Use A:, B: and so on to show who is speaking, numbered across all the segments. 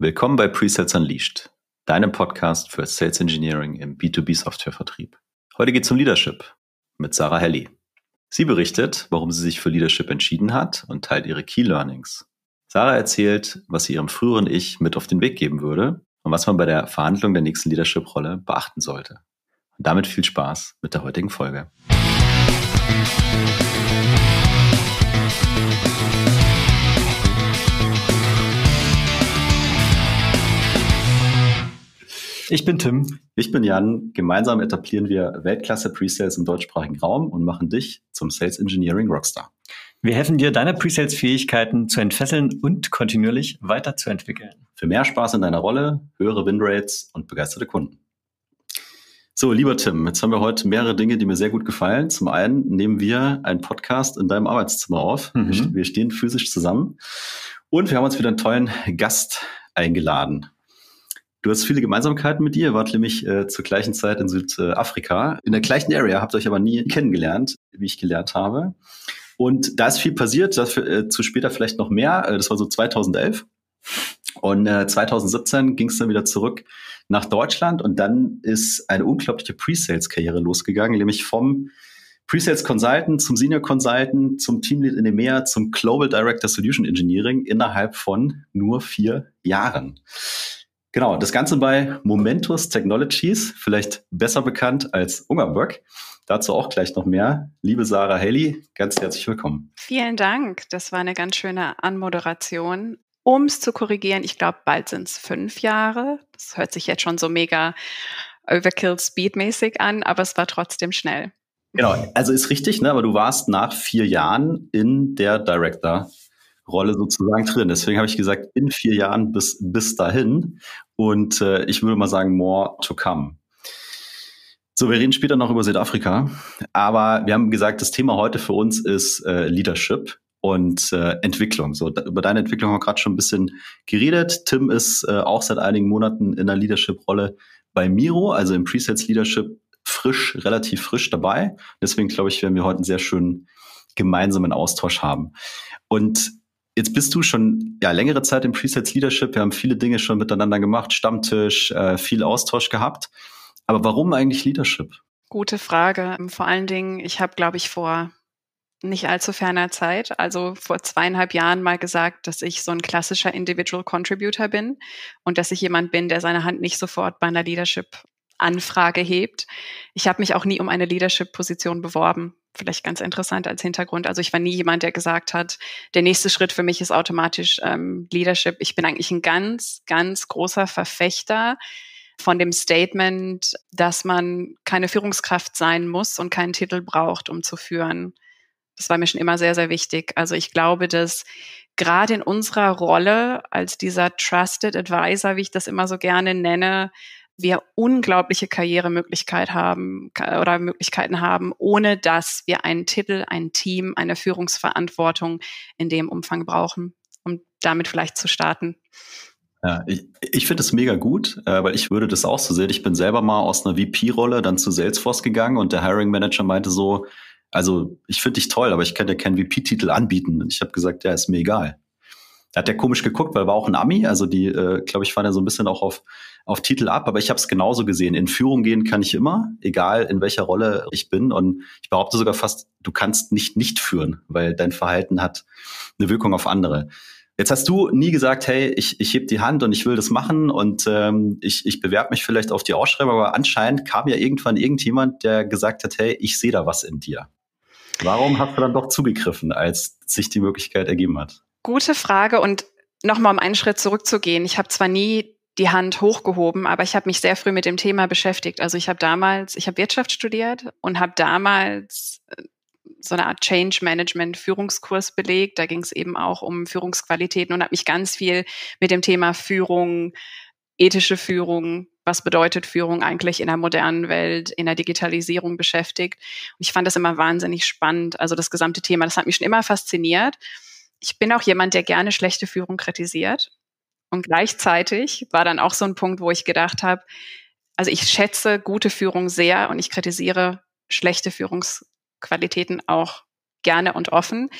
A: Willkommen bei Presales Unleashed, deinem Podcast für Sales Engineering im B2B-Softwarevertrieb. Heute geht es um Leadership mit Sarah Helly. Sie berichtet, warum sie sich für Leadership entschieden hat und teilt ihre Key Learnings. Sarah erzählt, was sie ihrem früheren Ich mit auf den Weg geben würde und was man bei der Verhandlung der nächsten Leadership-Rolle beachten sollte. Und damit viel Spaß mit der heutigen Folge. Ich bin Tim. Ich bin Jan. Gemeinsam etablieren wir Weltklasse Presales im deutschsprachigen Raum und machen dich zum Sales Engineering Rockstar.
B: Wir helfen dir, deine Presales-Fähigkeiten zu entfesseln und kontinuierlich weiterzuentwickeln.
A: Für mehr Spaß in deiner Rolle, höhere Winrates und begeisterte Kunden. So, lieber Tim, jetzt haben wir heute mehrere Dinge, die mir sehr gut gefallen. Zum einen nehmen wir einen Podcast in deinem Arbeitszimmer auf. Mhm. Wir stehen physisch zusammen. Und wir haben uns wieder einen tollen Gast eingeladen. Du hast viele Gemeinsamkeiten mit dir. Ihr wart nämlich äh, zur gleichen Zeit in Südafrika. In der gleichen Area, habt euch aber nie kennengelernt, wie ich gelernt habe. Und da ist viel passiert, dafür, äh, zu später vielleicht noch mehr. Äh, das war so 2011. Und äh, 2017 ging es dann wieder zurück nach Deutschland und dann ist eine unglaubliche Pre-Sales-Karriere losgegangen, nämlich vom Pre-Sales Consultant zum Senior Consultant, zum Teamlead in EMEA, zum Global Director Solution Engineering innerhalb von nur vier Jahren. Genau, das Ganze bei Momentus Technologies, vielleicht besser bekannt als Ungerberg. Dazu auch gleich noch mehr. Liebe Sarah Haley, ganz herzlich willkommen.
C: Vielen Dank. Das war eine ganz schöne Anmoderation. Um es zu korrigieren, ich glaube, bald sind es fünf Jahre. Das hört sich jetzt schon so mega Overkill Speed-mäßig an, aber es war trotzdem schnell.
A: Genau, also ist richtig, ne? aber du warst nach vier Jahren in der Director Rolle sozusagen drin. Deswegen habe ich gesagt, in vier Jahren bis, bis dahin. Und äh, ich würde mal sagen, more to come. So, wir reden später noch über Südafrika. Aber wir haben gesagt, das Thema heute für uns ist äh, Leadership und äh, Entwicklung. So, da, über deine Entwicklung haben wir gerade schon ein bisschen geredet. Tim ist äh, auch seit einigen Monaten in der Leadership-Rolle bei Miro, also im Presets Leadership frisch, relativ frisch dabei. Deswegen glaube ich, werden wir heute einen sehr schönen gemeinsamen Austausch haben. Und Jetzt bist du schon ja längere Zeit im Presets Leadership. Wir haben viele Dinge schon miteinander gemacht, Stammtisch, äh, viel Austausch gehabt. Aber warum eigentlich Leadership?
C: Gute Frage. Vor allen Dingen, ich habe, glaube ich, vor nicht allzu ferner Zeit, also vor zweieinhalb Jahren mal gesagt, dass ich so ein klassischer Individual Contributor bin und dass ich jemand bin, der seine Hand nicht sofort bei einer Leadership Anfrage hebt. Ich habe mich auch nie um eine Leadership-Position beworben vielleicht ganz interessant als Hintergrund. Also ich war nie jemand, der gesagt hat, der nächste Schritt für mich ist automatisch ähm, Leadership. Ich bin eigentlich ein ganz, ganz großer Verfechter von dem Statement, dass man keine Führungskraft sein muss und keinen Titel braucht, um zu führen. Das war mir schon immer sehr, sehr wichtig. Also ich glaube, dass gerade in unserer Rolle als dieser Trusted Advisor, wie ich das immer so gerne nenne, wir unglaubliche Karrieremöglichkeit haben oder Möglichkeiten haben, ohne dass wir einen Titel, ein Team, eine Führungsverantwortung in dem Umfang brauchen, um damit vielleicht zu starten.
A: Ja, ich, ich finde es mega gut, äh, weil ich würde das auch so sehen. Ich bin selber mal aus einer VP-Rolle dann zu Salesforce gegangen und der Hiring Manager meinte so, also ich finde dich toll, aber ich kann dir keinen VP-Titel anbieten. Und ich habe gesagt, ja, ist mir egal. Da hat der komisch geguckt, weil war auch ein Ami, also die, äh, glaube ich, fahren ja so ein bisschen auch auf, auf Titel ab, aber ich habe es genauso gesehen. In Führung gehen kann ich immer, egal in welcher Rolle ich bin. Und ich behaupte sogar fast, du kannst nicht nicht führen, weil dein Verhalten hat eine Wirkung auf andere. Jetzt hast du nie gesagt, hey, ich, ich heb die Hand und ich will das machen und ähm, ich, ich bewerbe mich vielleicht auf die Ausschreibung, aber anscheinend kam ja irgendwann irgendjemand, der gesagt hat, hey, ich sehe da was in dir. Warum hast du dann doch zugegriffen, als sich die Möglichkeit ergeben hat?
C: Gute Frage und nochmal um einen Schritt zurückzugehen. Ich habe zwar nie die Hand hochgehoben, aber ich habe mich sehr früh mit dem Thema beschäftigt. Also ich habe damals, ich habe Wirtschaft studiert und habe damals äh, so eine Art Change Management Führungskurs belegt. Da ging es eben auch um Führungsqualitäten und habe mich ganz viel mit dem Thema Führung, ethische Führung, was bedeutet Führung eigentlich in der modernen Welt, in der Digitalisierung beschäftigt. Und ich fand das immer wahnsinnig spannend. Also das gesamte Thema, das hat mich schon immer fasziniert ich bin auch jemand, der gerne schlechte Führung kritisiert. Und gleichzeitig war dann auch so ein Punkt, wo ich gedacht habe, also ich schätze gute Führung sehr und ich kritisiere schlechte Führungsqualitäten auch gerne und offen.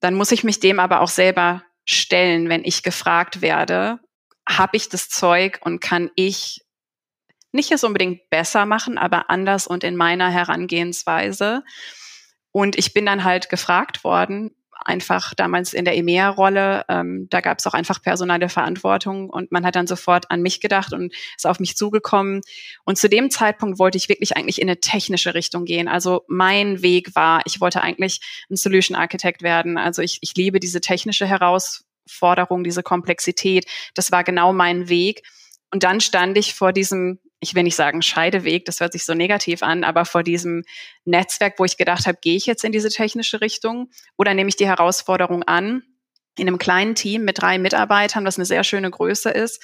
C: Dann muss ich mich dem aber auch selber stellen, wenn ich gefragt werde, habe ich das Zeug und kann ich nicht es unbedingt besser machen, aber anders und in meiner Herangehensweise. Und ich bin dann halt gefragt worden, einfach damals in der EMEA-Rolle, ähm, da gab es auch einfach personale Verantwortung und man hat dann sofort an mich gedacht und ist auf mich zugekommen. Und zu dem Zeitpunkt wollte ich wirklich eigentlich in eine technische Richtung gehen. Also mein Weg war, ich wollte eigentlich ein Solution Architect werden. Also ich, ich liebe diese technische Herausforderung, diese Komplexität. Das war genau mein Weg. Und dann stand ich vor diesem ich will nicht sagen Scheideweg, das hört sich so negativ an, aber vor diesem Netzwerk, wo ich gedacht habe, gehe ich jetzt in diese technische Richtung oder nehme ich die Herausforderung an, in einem kleinen Team mit drei Mitarbeitern, was eine sehr schöne Größe ist,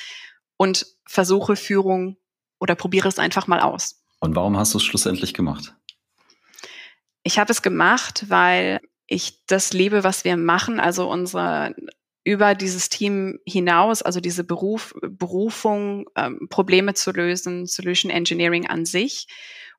C: und versuche Führung oder probiere es einfach mal aus.
A: Und warum hast du es schlussendlich gemacht?
C: Ich habe es gemacht, weil ich das liebe, was wir machen. Also unsere über dieses Team hinaus, also diese Beruf, Berufung, ähm, Probleme zu lösen, Solution Engineering an sich.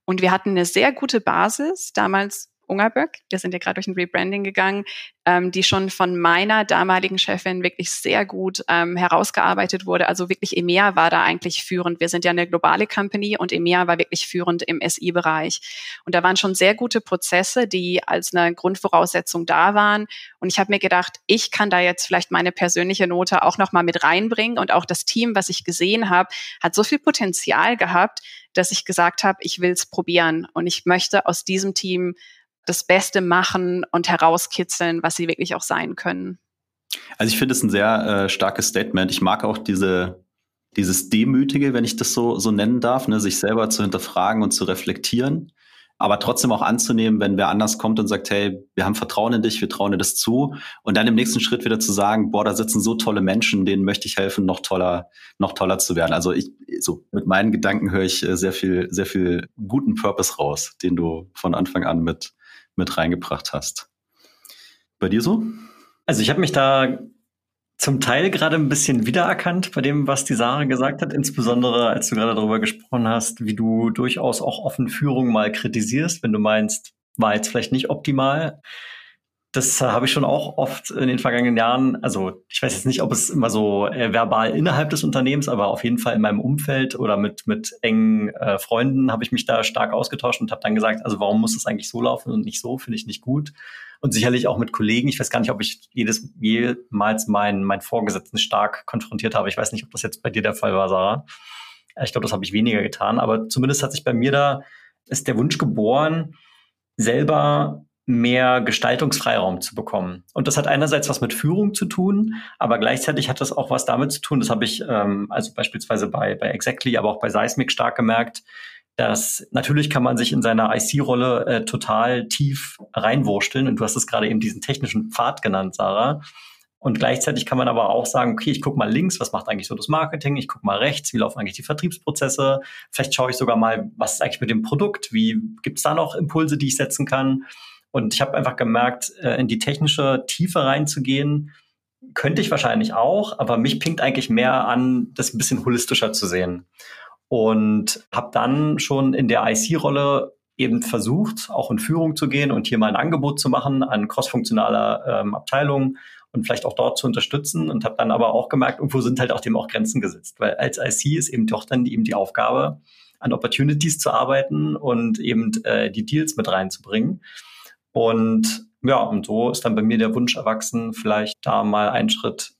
C: Und wir hatten eine sehr gute Basis damals Ungerböck, wir sind ja gerade durch ein Rebranding gegangen, ähm, die schon von meiner damaligen Chefin wirklich sehr gut ähm, herausgearbeitet wurde. Also wirklich EMEA war da eigentlich führend. Wir sind ja eine globale Company und EMEA war wirklich führend im SI-Bereich. Und da waren schon sehr gute Prozesse, die als eine Grundvoraussetzung da waren. Und ich habe mir gedacht, ich kann da jetzt vielleicht meine persönliche Note auch nochmal mit reinbringen. Und auch das Team, was ich gesehen habe, hat so viel Potenzial gehabt, dass ich gesagt habe, ich will es probieren. Und ich möchte aus diesem Team das Beste machen und herauskitzeln, was sie wirklich auch sein können.
A: Also ich finde es ein sehr äh, starkes Statement. Ich mag auch diese, dieses Demütige, wenn ich das so, so nennen darf, ne, sich selber zu hinterfragen und zu reflektieren, aber trotzdem auch anzunehmen, wenn wer anders kommt und sagt, hey, wir haben Vertrauen in dich, wir trauen dir das zu und dann im nächsten Schritt wieder zu sagen, boah, da sitzen so tolle Menschen, denen möchte ich helfen, noch toller, noch toller zu werden. Also ich, so mit meinen Gedanken höre ich äh, sehr viel, sehr viel guten Purpose raus, den du von Anfang an mit mit reingebracht hast. Bei dir so?
B: Also ich habe mich da zum Teil gerade ein bisschen wiedererkannt bei dem, was die Sarah gesagt hat, insbesondere als du gerade darüber gesprochen hast, wie du durchaus auch offen Führung mal kritisierst, wenn du meinst, war jetzt vielleicht nicht optimal das habe ich schon auch oft in den vergangenen Jahren, also ich weiß jetzt nicht, ob es immer so äh, verbal innerhalb des Unternehmens, aber auf jeden Fall in meinem Umfeld oder mit, mit engen äh, Freunden habe ich mich da stark ausgetauscht und habe dann gesagt, also warum muss es eigentlich so laufen und nicht so, finde ich nicht gut. Und sicherlich auch mit Kollegen. Ich weiß gar nicht, ob ich jedes jemals meinen mein Vorgesetzten stark konfrontiert habe. Ich weiß nicht, ob das jetzt bei dir der Fall war, Sarah. Ich glaube, das habe ich weniger getan, aber zumindest hat sich bei mir da ist der Wunsch geboren, selber mehr Gestaltungsfreiraum zu bekommen. Und das hat einerseits was mit Führung zu tun, aber gleichzeitig hat das auch was damit zu tun, das habe ich ähm, also beispielsweise bei, bei Exactly, aber auch bei Seismic stark gemerkt, dass natürlich kann man sich in seiner IC-Rolle äh, total tief reinwursteln und du hast es gerade eben diesen technischen Pfad genannt, Sarah. Und gleichzeitig kann man aber auch sagen, okay, ich gucke mal links, was macht eigentlich so das Marketing? Ich gucke mal rechts, wie laufen eigentlich die Vertriebsprozesse? Vielleicht schaue ich sogar mal, was ist eigentlich mit dem Produkt? Wie gibt es da noch Impulse, die ich setzen kann? Und ich habe einfach gemerkt, äh, in die technische Tiefe reinzugehen, könnte ich wahrscheinlich auch, aber mich pinkt eigentlich mehr an, das ein bisschen holistischer zu sehen. Und habe dann schon in der IC-Rolle eben versucht, auch in Führung zu gehen und hier mal ein Angebot zu machen an crossfunktionaler ähm, Abteilungen und vielleicht auch dort zu unterstützen und habe dann aber auch gemerkt, irgendwo sind halt auch dem auch Grenzen gesetzt, weil als IC ist eben doch dann eben die Aufgabe, an Opportunities zu arbeiten und eben äh, die Deals mit reinzubringen. Und ja, und so ist dann bei mir der Wunsch erwachsen, vielleicht da mal einen Schritt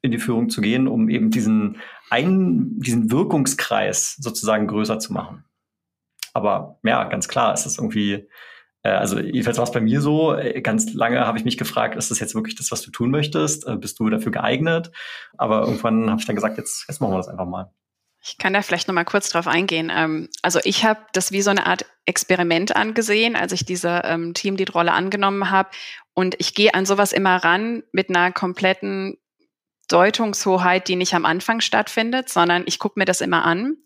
B: in die Führung zu gehen, um eben diesen einen, diesen Wirkungskreis sozusagen größer zu machen. Aber ja, ganz klar, ist das irgendwie, äh, also jedenfalls war es bei mir so, äh, ganz lange habe ich mich gefragt, ist das jetzt wirklich das, was du tun möchtest? Äh, bist du dafür geeignet? Aber irgendwann habe ich dann gesagt, jetzt, jetzt machen wir das einfach mal.
C: Ich kann da vielleicht noch mal kurz drauf eingehen. Ähm, also ich habe das wie so eine Art Experiment angesehen, als ich diese ähm, Teamlead-Rolle angenommen habe. Und ich gehe an sowas immer ran mit einer kompletten Deutungshoheit, die nicht am Anfang stattfindet, sondern ich gucke mir das immer an.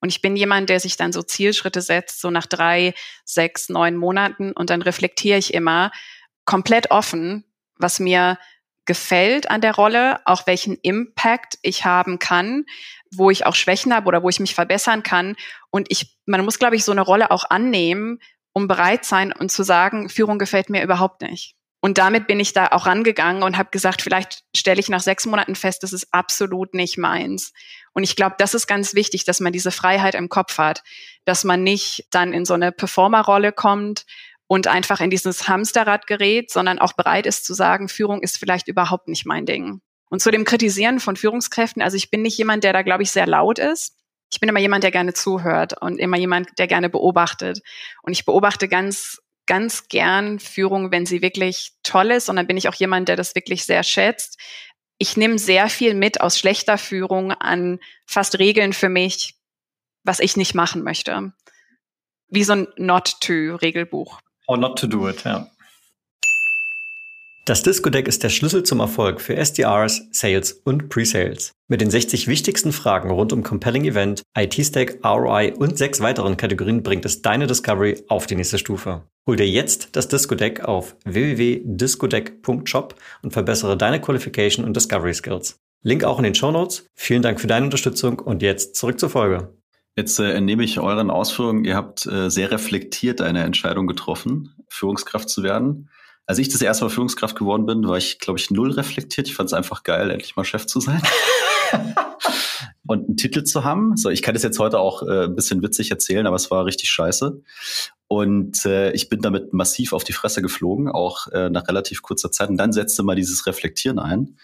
C: Und ich bin jemand, der sich dann so Zielschritte setzt, so nach drei, sechs, neun Monaten. Und dann reflektiere ich immer komplett offen, was mir gefällt an der Rolle, auch welchen Impact ich haben kann, wo ich auch Schwächen habe oder wo ich mich verbessern kann. Und ich, man muss, glaube ich, so eine Rolle auch annehmen, um bereit sein und zu sagen, Führung gefällt mir überhaupt nicht. Und damit bin ich da auch rangegangen und habe gesagt, vielleicht stelle ich nach sechs Monaten fest, das ist absolut nicht meins. Und ich glaube, das ist ganz wichtig, dass man diese Freiheit im Kopf hat, dass man nicht dann in so eine Performerrolle kommt und einfach in dieses Hamsterrad gerät, sondern auch bereit ist zu sagen, Führung ist vielleicht überhaupt nicht mein Ding. Und zu dem Kritisieren von Führungskräften, also ich bin nicht jemand, der da, glaube ich, sehr laut ist. Ich bin immer jemand, der gerne zuhört und immer jemand, der gerne beobachtet. Und ich beobachte ganz ganz gern Führung, wenn sie wirklich toll ist. Und dann bin ich auch jemand, der das wirklich sehr schätzt. Ich nehme sehr viel mit aus schlechter Führung an fast Regeln für mich, was ich nicht machen möchte. Wie so ein Not-to-Regelbuch.
B: How not to do it, ja. Das Disco-Deck ist der Schlüssel zum Erfolg für SDRs, Sales und Pre-Sales. Mit den 60 wichtigsten Fragen rund um Compelling Event, IT-Stack, ROI und sechs weiteren Kategorien bringt es deine Discovery auf die nächste Stufe. Hol dir jetzt das Disco-Deck auf www.discodeck.shop und verbessere deine Qualification und Discovery Skills. Link auch in den Show Notes. Vielen Dank für deine Unterstützung und jetzt zurück zur Folge.
A: Jetzt äh, entnehme ich euren Ausführungen, ihr habt äh, sehr reflektiert eine Entscheidung getroffen, Führungskraft zu werden. Als ich das erste Mal Führungskraft geworden bin, war ich, glaube ich, null reflektiert. Ich fand es einfach geil, endlich mal Chef zu sein. und einen Titel zu haben. So, ich kann das jetzt heute auch äh, ein bisschen witzig erzählen, aber es war richtig scheiße. Und äh, ich bin damit massiv auf die Fresse geflogen, auch äh, nach relativ kurzer Zeit. Und dann setzte mal dieses Reflektieren ein.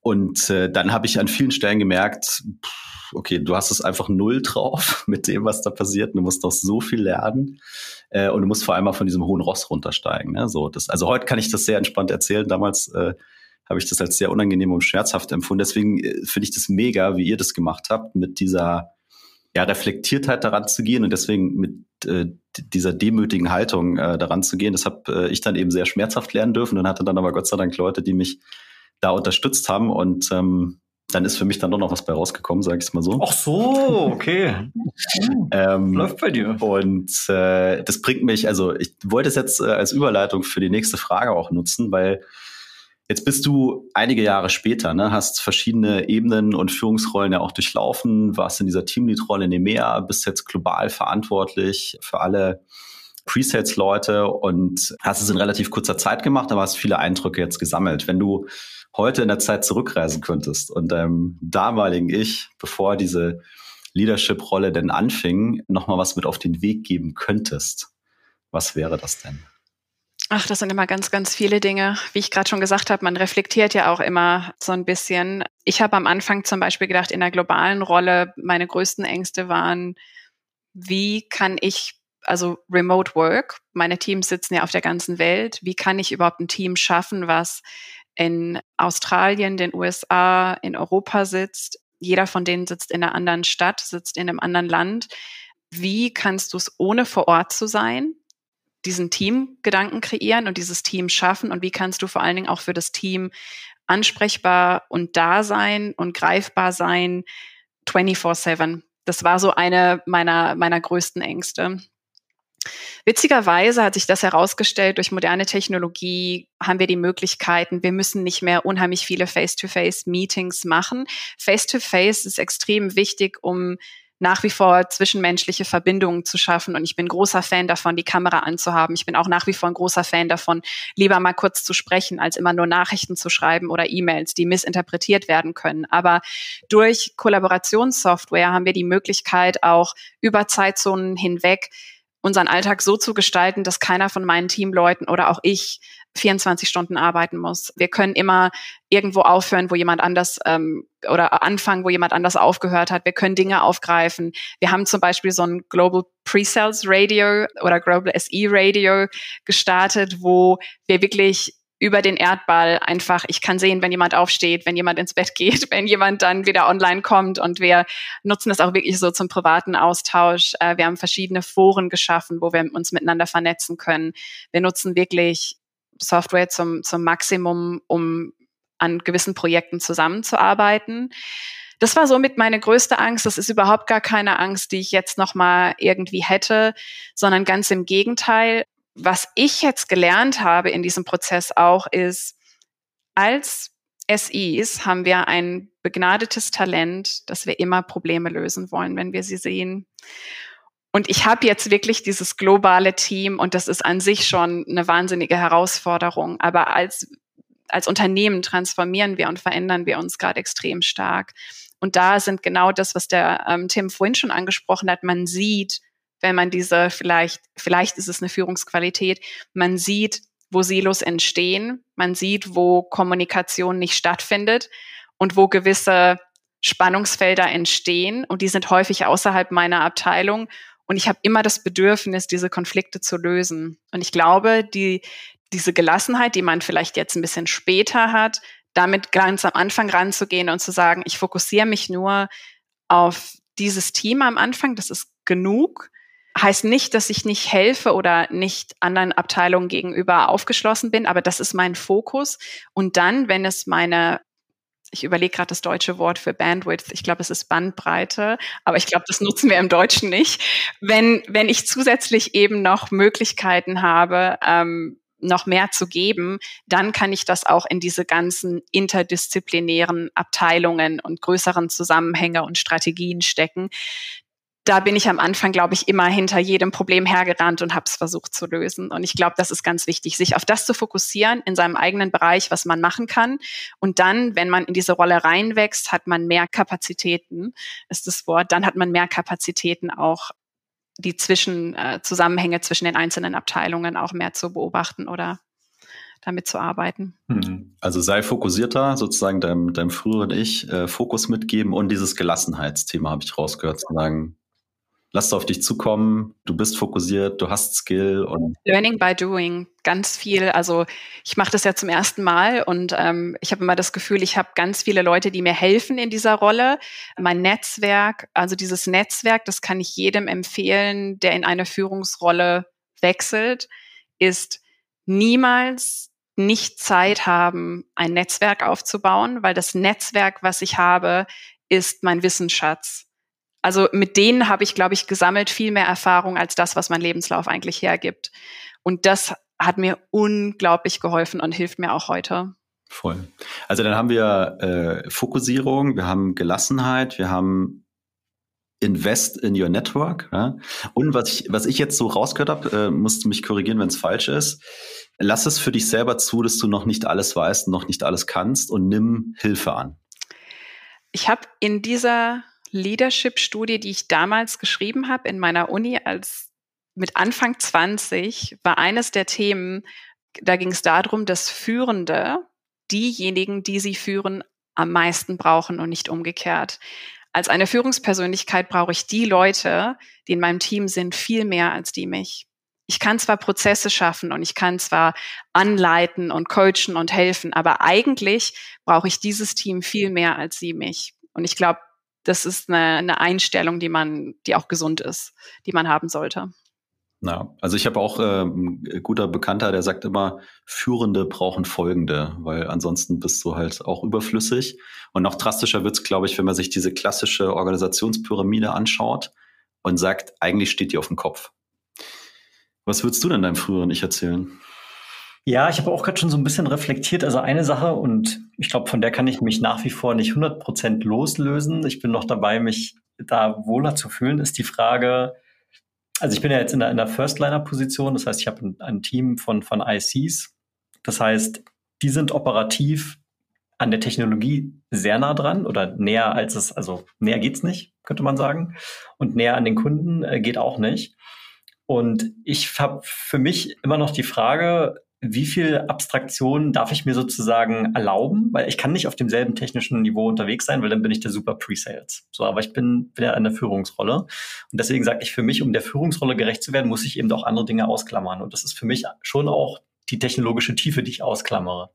A: Und äh, dann habe ich an vielen Stellen gemerkt, pff, okay, du hast es einfach null drauf mit dem, was da passiert. Du musst noch so viel lernen. Äh, und du musst vor allem mal von diesem hohen Ross runtersteigen. Ne? So, das, also heute kann ich das sehr entspannt erzählen. Damals äh, habe ich das als sehr unangenehm und scherzhaft empfunden. Deswegen äh, finde ich das mega, wie ihr das gemacht habt, mit dieser ja, Reflektiertheit daran zu gehen und deswegen mit äh, dieser demütigen Haltung äh, daran zu gehen. Das habe äh, ich dann eben sehr schmerzhaft lernen dürfen und hatte dann aber Gott sei Dank Leute, die mich da unterstützt haben und ähm, dann ist für mich dann doch noch was bei rausgekommen, sage ich es mal so.
B: Ach so, okay. ähm, Läuft bei dir.
A: Und äh, das bringt mich, also ich wollte es jetzt äh, als Überleitung für die nächste Frage auch nutzen, weil jetzt bist du einige Jahre später, ne, hast verschiedene Ebenen und Führungsrollen ja auch durchlaufen, warst in dieser Teamlead-Rolle in EMEA, bist jetzt global verantwortlich für alle Presales-Leute und hast es in relativ kurzer Zeit gemacht, aber hast viele Eindrücke jetzt gesammelt. Wenn du heute in der Zeit zurückreisen könntest und deinem damaligen Ich, bevor diese Leadership-Rolle denn anfing, nochmal was mit auf den Weg geben könntest, was wäre das denn?
C: Ach, das sind immer ganz, ganz viele Dinge. Wie ich gerade schon gesagt habe, man reflektiert ja auch immer so ein bisschen. Ich habe am Anfang zum Beispiel gedacht, in der globalen Rolle, meine größten Ängste waren, wie kann ich, also Remote Work, meine Teams sitzen ja auf der ganzen Welt, wie kann ich überhaupt ein Team schaffen, was in Australien, den USA, in Europa sitzt. Jeder von denen sitzt in einer anderen Stadt, sitzt in einem anderen Land. Wie kannst du es, ohne vor Ort zu sein, diesen Teamgedanken kreieren und dieses Team schaffen? Und wie kannst du vor allen Dingen auch für das Team ansprechbar und da sein und greifbar sein 24-7? Das war so eine meiner, meiner größten Ängste. Witzigerweise hat sich das herausgestellt, durch moderne Technologie haben wir die Möglichkeiten, wir müssen nicht mehr unheimlich viele Face-to-Face-Meetings machen. Face-to-Face -face ist extrem wichtig, um nach wie vor zwischenmenschliche Verbindungen zu schaffen. Und ich bin großer Fan davon, die Kamera anzuhaben. Ich bin auch nach wie vor ein großer Fan davon, lieber mal kurz zu sprechen, als immer nur Nachrichten zu schreiben oder E-Mails, die missinterpretiert werden können. Aber durch Kollaborationssoftware haben wir die Möglichkeit, auch über Zeitzonen hinweg unseren Alltag so zu gestalten, dass keiner von meinen Teamleuten oder auch ich 24 Stunden arbeiten muss. Wir können immer irgendwo aufhören, wo jemand anders ähm, oder anfangen, wo jemand anders aufgehört hat. Wir können Dinge aufgreifen. Wir haben zum Beispiel so ein Global Pre-Sales Radio oder Global SE Radio gestartet, wo wir wirklich über den Erdball einfach, ich kann sehen, wenn jemand aufsteht, wenn jemand ins Bett geht, wenn jemand dann wieder online kommt und wir nutzen das auch wirklich so zum privaten Austausch. Äh, wir haben verschiedene Foren geschaffen, wo wir uns miteinander vernetzen können. Wir nutzen wirklich Software zum, zum Maximum, um an gewissen Projekten zusammenzuarbeiten. Das war somit meine größte Angst. Das ist überhaupt gar keine Angst, die ich jetzt noch mal irgendwie hätte, sondern ganz im Gegenteil was ich jetzt gelernt habe in diesem Prozess auch ist, als SIs haben wir ein begnadetes Talent, dass wir immer Probleme lösen wollen, wenn wir sie sehen. Und ich habe jetzt wirklich dieses globale Team und das ist an sich schon eine wahnsinnige Herausforderung. Aber als, als Unternehmen transformieren wir und verändern wir uns gerade extrem stark. Und da sind genau das, was der ähm, Tim vorhin schon angesprochen hat. Man sieht, wenn man diese vielleicht, vielleicht ist es eine Führungsqualität, man sieht, wo Silos entstehen, man sieht, wo Kommunikation nicht stattfindet und wo gewisse Spannungsfelder entstehen und die sind häufig außerhalb meiner Abteilung und ich habe immer das Bedürfnis, diese Konflikte zu lösen. Und ich glaube, die, diese Gelassenheit, die man vielleicht jetzt ein bisschen später hat, damit ganz am Anfang ranzugehen und zu sagen, ich fokussiere mich nur auf dieses Team am Anfang, das ist genug. Heißt nicht, dass ich nicht helfe oder nicht anderen Abteilungen gegenüber aufgeschlossen bin, aber das ist mein Fokus. Und dann, wenn es meine ich überlege gerade das deutsche Wort für Bandwidth. Ich glaube, es ist Bandbreite, aber ich glaube, das nutzen wir im Deutschen nicht. Wenn, wenn ich zusätzlich eben noch Möglichkeiten habe, ähm, noch mehr zu geben, dann kann ich das auch in diese ganzen interdisziplinären Abteilungen und größeren Zusammenhänge und Strategien stecken da bin ich am Anfang, glaube ich, immer hinter jedem Problem hergerannt und habe es versucht zu lösen. Und ich glaube, das ist ganz wichtig, sich auf das zu fokussieren in seinem eigenen Bereich, was man machen kann. Und dann, wenn man in diese Rolle reinwächst, hat man mehr Kapazitäten, ist das Wort. Dann hat man mehr Kapazitäten auch die zwischen äh, Zusammenhänge zwischen den einzelnen Abteilungen auch mehr zu beobachten oder damit zu arbeiten.
A: Mhm. Also sei fokussierter, sozusagen deinem, deinem früheren Ich äh, Fokus mitgeben und dieses Gelassenheitsthema habe ich rausgehört, zu sagen, lass auf dich zukommen, du bist fokussiert, du hast Skill und
C: Learning by doing, ganz viel. Also ich mache das ja zum ersten Mal und ähm, ich habe immer das Gefühl, ich habe ganz viele Leute, die mir helfen in dieser Rolle. Mein Netzwerk, also dieses Netzwerk, das kann ich jedem empfehlen, der in eine Führungsrolle wechselt, ist niemals nicht Zeit haben, ein Netzwerk aufzubauen, weil das Netzwerk, was ich habe, ist mein Wissensschatz. Also mit denen habe ich, glaube ich, gesammelt viel mehr Erfahrung als das, was mein Lebenslauf eigentlich hergibt. Und das hat mir unglaublich geholfen und hilft mir auch heute.
A: Voll. Also dann haben wir äh, Fokussierung, wir haben Gelassenheit, wir haben Invest in your network. Ja? Und was ich, was ich jetzt so rausgehört habe, äh, musst du mich korrigieren, wenn es falsch ist. Lass es für dich selber zu, dass du noch nicht alles weißt, noch nicht alles kannst und nimm Hilfe an.
C: Ich habe in dieser Leadership-Studie, die ich damals geschrieben habe in meiner Uni als mit Anfang 20, war eines der Themen, da ging es darum, dass Führende diejenigen, die sie führen, am meisten brauchen und nicht umgekehrt. Als eine Führungspersönlichkeit brauche ich die Leute, die in meinem Team sind, viel mehr als die mich. Ich kann zwar Prozesse schaffen und ich kann zwar anleiten und coachen und helfen, aber eigentlich brauche ich dieses Team viel mehr als sie mich. Und ich glaube, das ist eine, eine Einstellung, die man, die auch gesund ist, die man haben sollte.
A: Ja, also ich habe auch äh, ein guter Bekannter, der sagt immer, Führende brauchen Folgende, weil ansonsten bist du halt auch überflüssig. Und noch drastischer wird's, glaube ich, wenn man sich diese klassische Organisationspyramide anschaut und sagt, eigentlich steht die auf dem Kopf. Was würdest du denn deinem früheren Ich erzählen?
B: Ja, ich habe auch gerade schon so ein bisschen reflektiert. Also eine Sache, und ich glaube, von der kann ich mich nach wie vor nicht 100% loslösen. Ich bin noch dabei, mich da wohler zu fühlen, ist die Frage, also ich bin ja jetzt in der, in der First-Liner-Position, das heißt, ich habe ein, ein, Team von, von ICs. Das heißt, die sind operativ an der Technologie sehr nah dran oder näher als es, also näher geht's nicht, könnte man sagen. Und näher an den Kunden äh, geht auch nicht. Und ich habe für mich immer noch die Frage, wie viel Abstraktion darf ich mir sozusagen erlauben? Weil ich kann nicht auf demselben technischen Niveau unterwegs sein, weil dann bin ich der super Pre-Sales. So, aber ich bin, ja in der Führungsrolle. Und deswegen sage ich für mich, um der Führungsrolle gerecht zu werden, muss ich eben auch andere Dinge ausklammern. Und das ist für mich schon auch die technologische Tiefe, die ich ausklammere.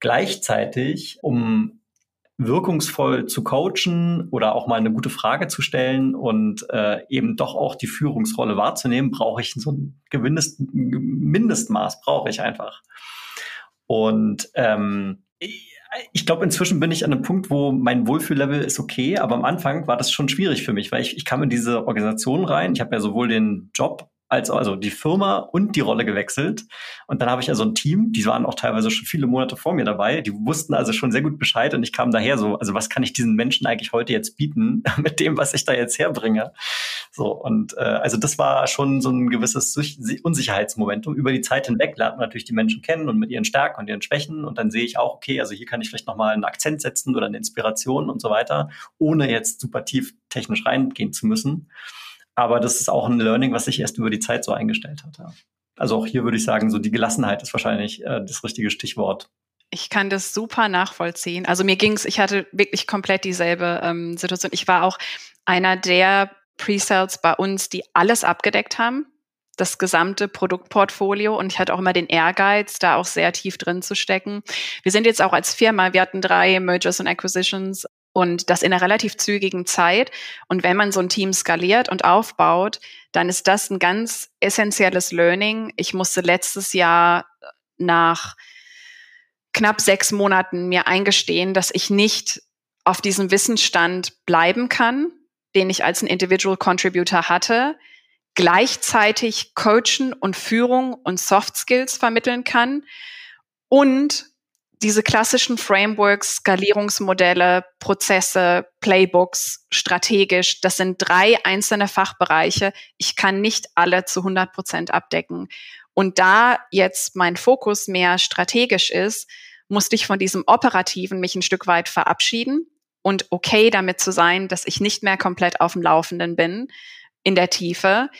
B: Gleichzeitig, um wirkungsvoll zu coachen oder auch mal eine gute Frage zu stellen und äh, eben doch auch die Führungsrolle wahrzunehmen, brauche ich so ein gewinnes Mindestmaß, brauche ich einfach. Und ähm, ich glaube, inzwischen bin ich an einem Punkt, wo mein Wohlfühllevel ist okay, aber am Anfang war das schon schwierig für mich, weil ich, ich kam in diese Organisation rein. Ich habe ja sowohl den Job als also die Firma und die Rolle gewechselt. Und dann habe ich also ein Team, die waren auch teilweise schon viele Monate vor mir dabei, die wussten also schon sehr gut Bescheid und ich kam daher so, also was kann ich diesen Menschen eigentlich heute jetzt bieten mit dem, was ich da jetzt herbringe? So, und äh, also das war schon so ein gewisses Unsicherheitsmomentum. Über die Zeit hinweg lernt man natürlich die Menschen kennen und mit ihren Stärken und ihren Schwächen und dann sehe ich auch, okay, also hier kann ich vielleicht nochmal einen Akzent setzen oder eine Inspiration und so weiter, ohne jetzt super tief technisch reingehen zu müssen. Aber das ist auch ein Learning, was sich erst über die Zeit so eingestellt hat. Also auch hier würde ich sagen, so die Gelassenheit ist wahrscheinlich äh, das richtige Stichwort.
C: Ich kann das super nachvollziehen. Also mir ging es, ich hatte wirklich komplett dieselbe ähm, Situation. Ich war auch einer der Pre-Sales bei uns, die alles abgedeckt haben, das gesamte Produktportfolio und ich hatte auch immer den Ehrgeiz, da auch sehr tief drin zu stecken. Wir sind jetzt auch als Firma, wir hatten drei Mergers und Acquisitions und das in einer relativ zügigen Zeit. Und wenn man so ein Team skaliert und aufbaut, dann ist das ein ganz essentielles Learning. Ich musste letztes Jahr nach knapp sechs Monaten mir eingestehen, dass ich nicht auf diesem Wissensstand bleiben kann, den ich als ein Individual Contributor hatte, gleichzeitig Coachen und Führung und Soft Skills vermitteln kann und diese klassischen Frameworks, Skalierungsmodelle, Prozesse, Playbooks, strategisch, das sind drei einzelne Fachbereiche. Ich kann nicht alle zu 100 Prozent abdecken. Und da jetzt mein Fokus mehr strategisch ist, musste ich von diesem Operativen mich ein Stück weit verabschieden und okay damit zu sein, dass ich nicht mehr komplett auf dem Laufenden bin in der Tiefe,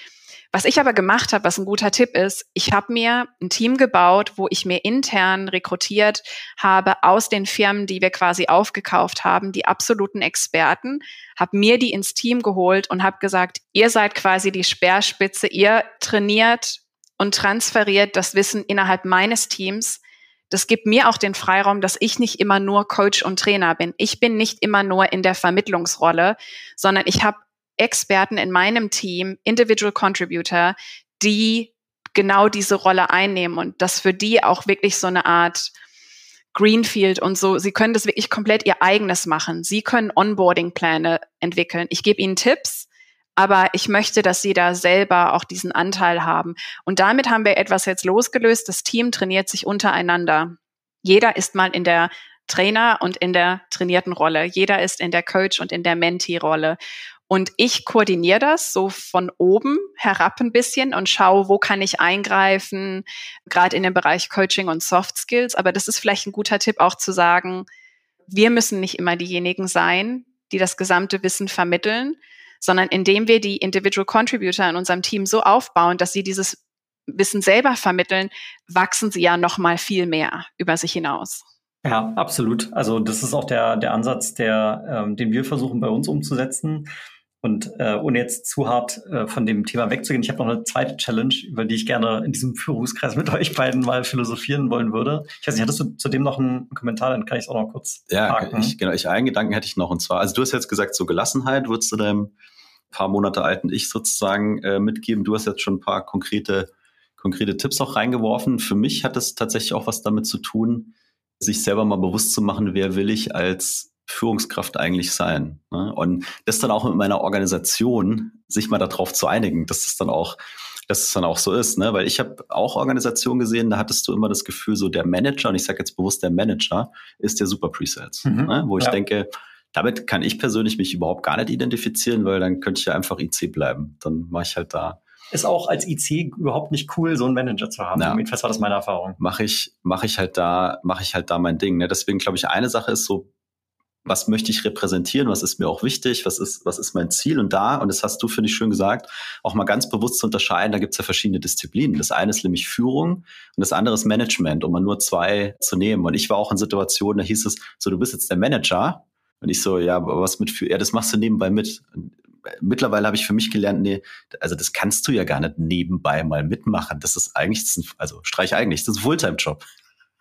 C: was ich aber gemacht habe, was ein guter Tipp ist, ich habe mir ein Team gebaut, wo ich mir intern rekrutiert habe aus den Firmen, die wir quasi aufgekauft haben, die absoluten Experten, habe mir die ins Team geholt und habe gesagt, ihr seid quasi die Speerspitze, ihr trainiert und transferiert das Wissen innerhalb meines Teams. Das gibt mir auch den Freiraum, dass ich nicht immer nur Coach und Trainer bin. Ich bin nicht immer nur in der Vermittlungsrolle, sondern ich habe Experten in meinem Team, Individual Contributor, die genau diese Rolle einnehmen und das für die auch wirklich so eine Art Greenfield und so. Sie können das wirklich komplett ihr eigenes machen. Sie können Onboarding-Pläne entwickeln. Ich gebe ihnen Tipps, aber ich möchte, dass sie da selber auch diesen Anteil haben. Und damit haben wir etwas jetzt losgelöst. Das Team trainiert sich untereinander. Jeder ist mal in der Trainer und in der trainierten Rolle. Jeder ist in der Coach und in der Mentee-Rolle. Und ich koordiniere das so von oben herab ein bisschen und schaue, wo kann ich eingreifen, gerade in dem Bereich Coaching und Soft Skills. Aber das ist vielleicht ein guter Tipp auch zu sagen, wir müssen nicht immer diejenigen sein, die das gesamte Wissen vermitteln, sondern indem wir die Individual Contributor in unserem Team so aufbauen, dass sie dieses Wissen selber vermitteln, wachsen sie ja noch mal viel mehr über sich hinaus.
B: Ja, absolut. Also das ist auch der, der Ansatz, der, ähm, den wir versuchen bei uns umzusetzen. Und äh, ohne jetzt zu hart äh, von dem Thema wegzugehen, ich habe noch eine zweite Challenge, über die ich gerne in diesem Führungskreis mit euch beiden mal philosophieren wollen würde. Ich weiß nicht, hattest du zu dem noch einen Kommentar? Dann kann ich es auch noch kurz
A: Ja, ich, genau. Ich, einen Gedanken hätte ich noch. Und zwar, also du hast jetzt gesagt, so Gelassenheit würdest du deinem paar Monate alten Ich sozusagen äh, mitgeben. Du hast jetzt schon ein paar konkrete, konkrete Tipps auch reingeworfen. Für mich hat es tatsächlich auch was damit zu tun, sich selber mal bewusst zu machen, wer will ich als Führungskraft eigentlich sein? Ne? Und das dann auch mit meiner Organisation, sich mal darauf zu einigen, dass es dann auch, dass es dann auch so ist, ne? Weil ich habe auch Organisationen gesehen, da hattest du immer das Gefühl, so der Manager, und ich sage jetzt bewusst, der Manager ist der Super Presales, mhm. ne? wo ich ja. denke, damit kann ich persönlich mich überhaupt gar nicht identifizieren, weil dann könnte ich ja einfach IC bleiben. Dann mache ich halt da
B: ist auch als IC überhaupt nicht cool, so einen Manager zu haben. Ja. Jedenfalls war das meine Erfahrung.
A: Mache ich, mache ich halt da, mache ich halt da mein Ding. Ne? Deswegen glaube ich, eine Sache ist so was möchte ich repräsentieren, was ist mir auch wichtig, was ist, was ist mein Ziel und da, und das hast du, finde ich, schön gesagt, auch mal ganz bewusst zu unterscheiden, da gibt es ja verschiedene Disziplinen. Das eine ist nämlich Führung und das andere ist Management, um mal nur zwei zu nehmen. Und ich war auch in Situationen, da hieß es, so, du bist jetzt der Manager. Und ich so, ja, was mit, ja, das machst du nebenbei mit. Mittlerweile habe ich für mich gelernt, nee, also das kannst du ja gar nicht nebenbei mal mitmachen. Das ist eigentlich, also streich eigentlich, das ist ein Fulltime-Job.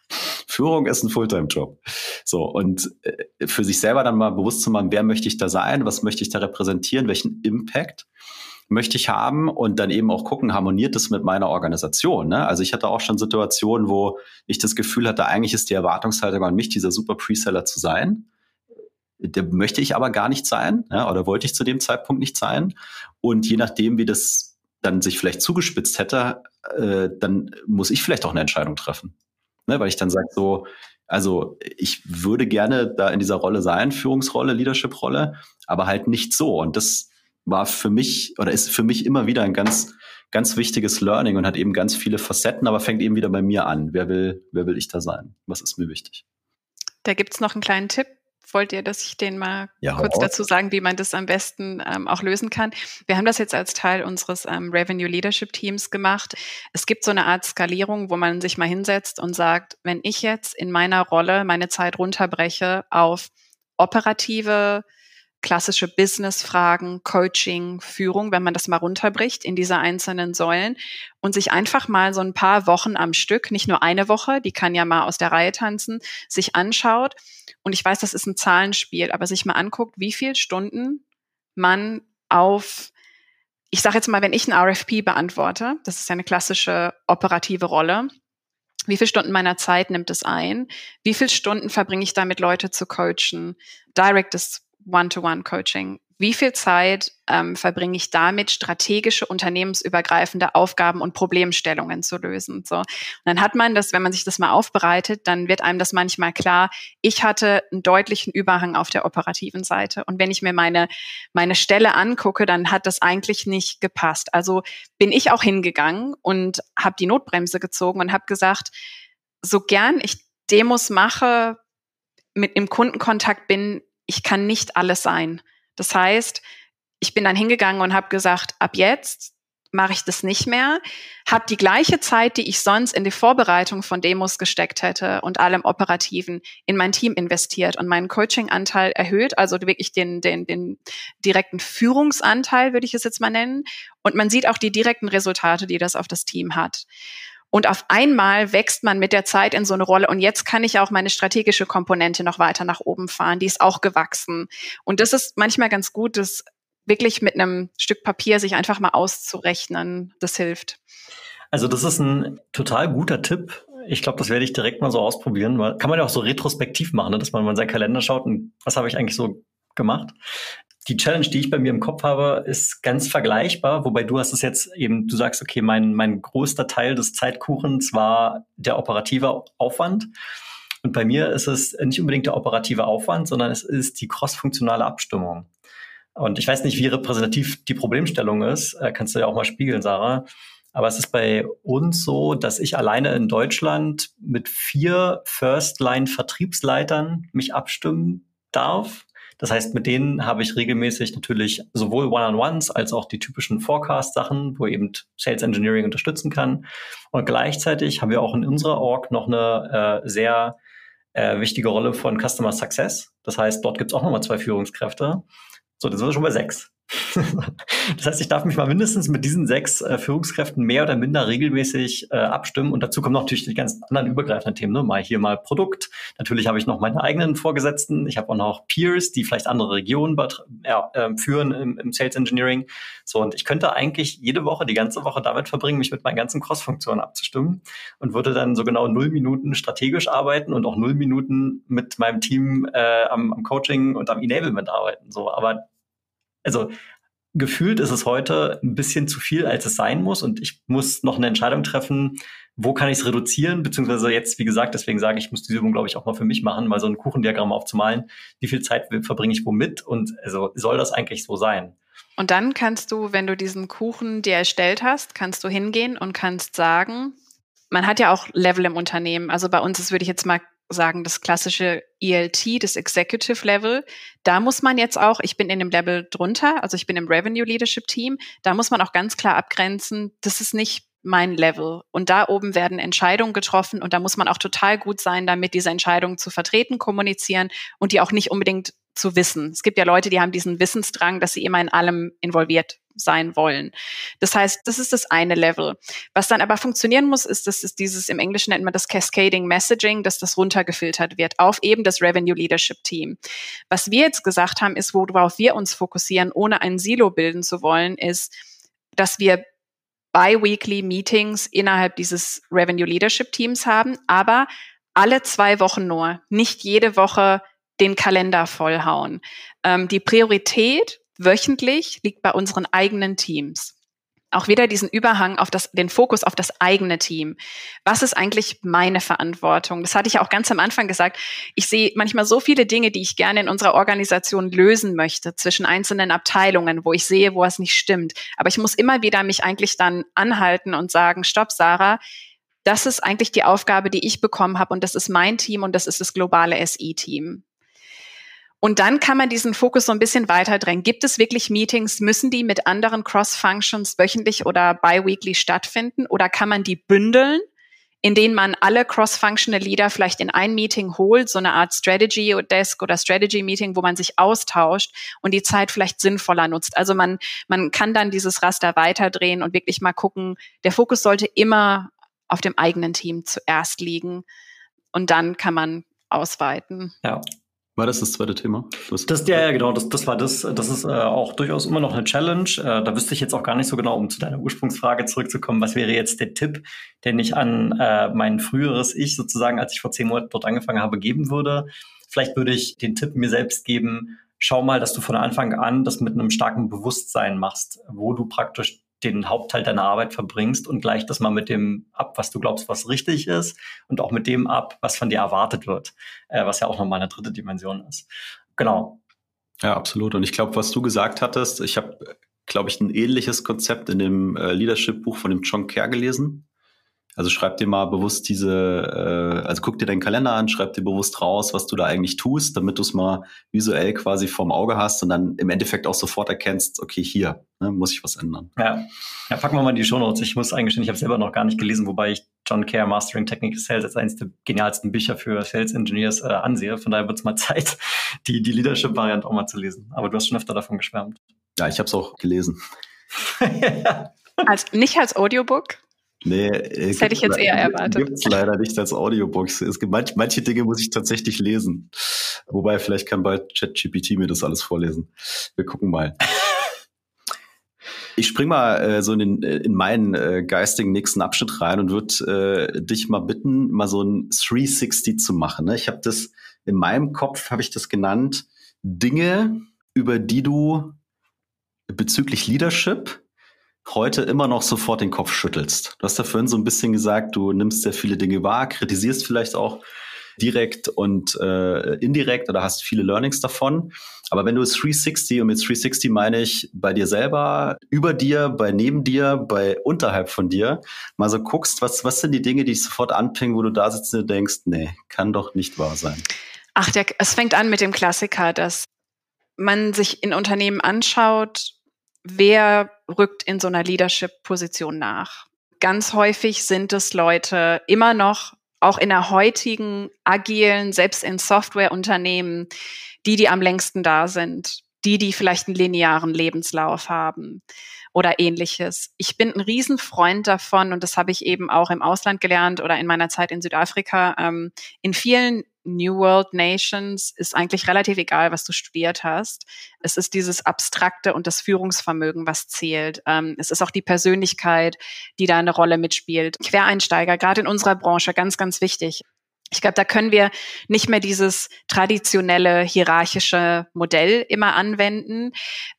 A: Führung ist ein Fulltime-Job. So, und äh, für sich selber dann mal bewusst zu machen, wer möchte ich da sein, was möchte ich da repräsentieren, welchen Impact möchte ich haben und dann eben auch gucken, harmoniert das mit meiner Organisation. Ne? Also ich hatte auch schon Situationen, wo ich das Gefühl hatte, eigentlich ist die Erwartungshaltung an mich, dieser super Preseller zu sein. Der möchte ich aber gar nicht sein, ja, oder wollte ich zu dem Zeitpunkt nicht sein. Und je nachdem, wie das dann sich vielleicht zugespitzt hätte, äh, dann muss ich vielleicht auch eine Entscheidung treffen. Ne, weil ich dann sage so, also ich würde gerne da in dieser Rolle sein, Führungsrolle, Leadership-Rolle, aber halt nicht so. Und das war für mich oder ist für mich immer wieder ein ganz, ganz wichtiges Learning und hat eben ganz viele Facetten, aber fängt eben wieder bei mir an. Wer will, wer will ich da sein? Was ist mir wichtig?
C: Da gibt's noch einen kleinen Tipp. Wollt ihr, dass ich den mal ja, kurz dazu sagen, wie man das am besten ähm, auch lösen kann? Wir haben das jetzt als Teil unseres ähm, Revenue Leadership Teams gemacht. Es gibt so eine Art Skalierung, wo man sich mal hinsetzt und sagt, wenn ich jetzt in meiner Rolle meine Zeit runterbreche auf operative klassische Business-Fragen, Coaching, Führung, wenn man das mal runterbricht in diese einzelnen Säulen und sich einfach mal so ein paar Wochen am Stück, nicht nur eine Woche, die kann ja mal aus der Reihe tanzen, sich anschaut. Und ich weiß, das ist ein Zahlenspiel, aber sich mal anguckt, wie viel Stunden man auf ich sage jetzt mal, wenn ich ein RFP beantworte, das ist eine klassische operative Rolle, wie viele Stunden meiner Zeit nimmt es ein? Wie viele Stunden verbringe ich damit, Leute zu coachen? Directes One-to-One-Coaching. Wie viel Zeit ähm, verbringe ich damit, strategische, unternehmensübergreifende Aufgaben und Problemstellungen zu lösen? So. Und dann hat man das, wenn man sich das mal aufbereitet, dann wird einem das manchmal klar. Ich hatte einen deutlichen Überhang auf der operativen Seite. Und wenn ich mir meine, meine Stelle angucke, dann hat das eigentlich nicht gepasst. Also bin ich auch hingegangen und habe die Notbremse gezogen und habe gesagt, so gern ich Demos mache, mit im Kundenkontakt bin, ich kann nicht alles sein. Das heißt, ich bin dann hingegangen und habe gesagt, ab jetzt mache ich das nicht mehr, habe die gleiche Zeit, die ich sonst in die Vorbereitung von Demos gesteckt hätte und allem Operativen in mein Team investiert und meinen Coaching-Anteil erhöht, also wirklich den, den, den direkten Führungsanteil, würde ich es jetzt mal nennen. Und man sieht auch die direkten Resultate, die das auf das Team hat. Und auf einmal wächst man mit der Zeit in so eine Rolle. Und jetzt kann ich auch meine strategische Komponente noch weiter nach oben fahren. Die ist auch gewachsen. Und das ist manchmal ganz gut, das wirklich mit einem Stück Papier sich einfach mal auszurechnen. Das hilft.
B: Also das ist ein total guter Tipp. Ich glaube, das werde ich direkt mal so ausprobieren, kann man ja auch so retrospektiv machen, ne? dass man mal in seinen Kalender schaut und was habe ich eigentlich so gemacht die Challenge, die ich bei mir im Kopf habe, ist ganz vergleichbar, wobei du hast es jetzt eben, du sagst, okay, mein, mein größter Teil des Zeitkuchens war der operative Aufwand. Und bei mir ist es nicht unbedingt der operative Aufwand, sondern es ist die crossfunktionale Abstimmung. Und ich weiß nicht, wie repräsentativ die Problemstellung ist, äh, kannst du ja auch mal spiegeln, Sarah. Aber es ist bei uns so, dass ich alleine in Deutschland mit vier First-Line-Vertriebsleitern mich abstimmen darf das heißt, mit denen habe ich regelmäßig natürlich sowohl One-on-Ones als auch die typischen Forecast-Sachen, wo eben Sales Engineering unterstützen kann. Und gleichzeitig haben wir auch in unserer Org noch eine äh, sehr äh, wichtige Rolle von Customer Success. Das heißt, dort gibt es auch nochmal zwei Führungskräfte. So, das sind wir schon bei sechs. das heißt, ich darf mich mal mindestens mit diesen sechs äh, Führungskräften mehr oder minder regelmäßig äh, abstimmen. Und dazu kommen natürlich die ganz anderen übergreifenden Themen. Ne? Mal hier mal Produkt. Natürlich habe ich noch meine eigenen Vorgesetzten. Ich habe auch noch Peers, die vielleicht andere Regionen ja, äh, führen im, im, Sales Engineering. So, und ich könnte eigentlich jede Woche, die ganze Woche damit verbringen, mich mit meinen ganzen Cross-Funktionen abzustimmen und würde dann so genau null Minuten strategisch arbeiten und auch null Minuten mit meinem Team äh, am, am Coaching und am Enablement arbeiten. So, aber also gefühlt ist es heute ein bisschen zu viel, als es sein muss. Und ich muss noch eine Entscheidung treffen, wo kann ich es reduzieren, beziehungsweise jetzt, wie gesagt, deswegen sage ich, ich muss diese Übung, glaube ich, auch mal für mich machen, mal so ein Kuchendiagramm aufzumalen. Wie viel Zeit verbringe ich womit und also soll das eigentlich so sein?
C: Und dann kannst du, wenn du diesen Kuchen dir erstellt hast, kannst du hingehen und kannst sagen, man hat ja auch Level im Unternehmen. Also bei uns ist, würde ich jetzt mal sagen, das klassische ELT, das Executive Level. Da muss man jetzt auch, ich bin in dem Level drunter, also ich bin im Revenue Leadership Team, da muss man auch ganz klar abgrenzen, das ist nicht mein Level. Und da oben werden Entscheidungen getroffen und da muss man auch total gut sein, damit diese Entscheidungen zu vertreten, kommunizieren und die auch nicht unbedingt zu wissen. Es gibt ja Leute, die haben diesen Wissensdrang, dass sie immer in allem involviert sein wollen. Das heißt, das ist das eine Level. Was dann aber funktionieren muss, ist, dass es dieses, im Englischen nennt man das Cascading Messaging, dass das runtergefiltert wird auf eben das Revenue Leadership Team. Was wir jetzt gesagt haben, ist, worauf wir uns fokussieren, ohne ein Silo bilden zu wollen, ist, dass wir bi-weekly Meetings innerhalb dieses Revenue Leadership Teams haben, aber alle zwei Wochen nur, nicht jede Woche den Kalender vollhauen. Ähm, die Priorität wöchentlich liegt bei unseren eigenen Teams. auch wieder diesen Überhang auf das, den Fokus auf das eigene Team. Was ist eigentlich meine Verantwortung? Das hatte ich auch ganz am Anfang gesagt. Ich sehe manchmal so viele Dinge, die ich gerne in unserer Organisation lösen möchte zwischen einzelnen Abteilungen, wo ich sehe, wo es nicht stimmt. Aber ich muss immer wieder mich eigentlich dann anhalten und sagen, stopp, Sarah, das ist eigentlich die Aufgabe, die ich bekommen habe und das ist mein Team und das ist das globale SI-Team. Und dann kann man diesen Fokus so ein bisschen weiter drängen. Gibt es wirklich Meetings? Müssen die mit anderen Cross-Functions wöchentlich oder biweekly stattfinden? Oder kann man die bündeln, in denen man alle cross-functional Leader vielleicht in ein Meeting holt, so eine Art Strategy Desk oder Strategy Meeting, wo man sich austauscht und die Zeit vielleicht sinnvoller nutzt. Also man, man kann dann dieses Raster weiterdrehen und wirklich mal gucken, der Fokus sollte immer auf dem eigenen Team zuerst liegen und dann kann man ausweiten.
A: Ja. War das das zweite Thema?
B: Das, das ja, ja, genau, das, das war das. Das ist äh, auch durchaus immer noch eine Challenge. Äh, da wüsste ich jetzt auch gar nicht so genau, um zu deiner Ursprungsfrage zurückzukommen, was wäre jetzt der Tipp, den ich an äh, mein früheres Ich sozusagen, als ich vor zehn Monaten dort angefangen habe, geben würde. Vielleicht würde ich den Tipp mir selbst geben, schau mal, dass du von Anfang an das mit einem starken Bewusstsein machst, wo du praktisch den Hauptteil deiner Arbeit verbringst und gleich das mal mit dem ab, was du glaubst, was richtig ist und auch mit dem ab, was von dir erwartet wird, äh, was ja auch nochmal eine dritte Dimension ist. Genau.
A: Ja, absolut. Und ich glaube, was du gesagt hattest, ich habe, glaube ich, ein ähnliches Konzept in dem äh, Leadership-Buch von dem John Kerr gelesen. Also schreib dir mal bewusst diese, äh, also guck dir deinen Kalender an, schreib dir bewusst raus, was du da eigentlich tust, damit du es mal visuell quasi vorm Auge hast und dann im Endeffekt auch sofort erkennst, okay, hier ne, muss ich was ändern.
B: Ja. ja, packen wir mal in die Shownotes. Ich muss eingestehen, ich habe selber noch gar nicht gelesen, wobei ich John Care Mastering Technical Sales als eines der genialsten Bücher für Sales Engineers äh, ansehe. Von daher wird es mal Zeit, die, die Leadership-Variante auch mal zu lesen. Aber du hast schon öfter davon geschwärmt.
A: Ja, ich habe es auch gelesen.
C: als, nicht als Audiobook?
A: Nee,
C: äh, das hätte ich jetzt eher erwartet.
A: Gibt es leider nicht als Audiobox. Es gibt manch, manche Dinge muss ich tatsächlich lesen. Wobei, vielleicht kann bald ChatGPT mir das alles vorlesen. Wir gucken mal. Ich spring mal äh, so in, den, äh, in meinen äh, geistigen nächsten Abschnitt rein und würde äh, dich mal bitten, mal so ein 360 zu machen. Ne? Ich habe das in meinem Kopf habe ich das genannt Dinge, über die du bezüglich Leadership heute immer noch sofort den Kopf schüttelst. Du hast da vorhin so ein bisschen gesagt, du nimmst sehr viele Dinge wahr, kritisierst vielleicht auch direkt und äh, indirekt oder hast viele Learnings davon. Aber wenn du es 360, und mit 360 meine ich bei dir selber, über dir, bei neben dir, bei unterhalb von dir, mal so guckst, was, was sind die Dinge, die dich sofort anpingen, wo du da sitzt und denkst, nee, kann doch nicht wahr sein.
C: Ach, der, es fängt an mit dem Klassiker, dass man sich in Unternehmen anschaut, wer rückt in so einer Leadership-Position nach. Ganz häufig sind es Leute immer noch, auch in der heutigen agilen, selbst in Softwareunternehmen, die, die am längsten da sind, die, die vielleicht einen linearen Lebenslauf haben oder ähnliches. Ich bin ein Riesenfreund davon und das habe ich eben auch im Ausland gelernt oder in meiner Zeit in Südafrika. Ähm, in vielen New World Nations ist eigentlich relativ egal, was du studiert hast. Es ist dieses Abstrakte und das Führungsvermögen, was zählt. Ähm, es ist auch die Persönlichkeit, die da eine Rolle mitspielt. Quereinsteiger, gerade in unserer Branche, ganz, ganz wichtig. Ich glaube, da können wir nicht mehr dieses traditionelle hierarchische Modell immer anwenden.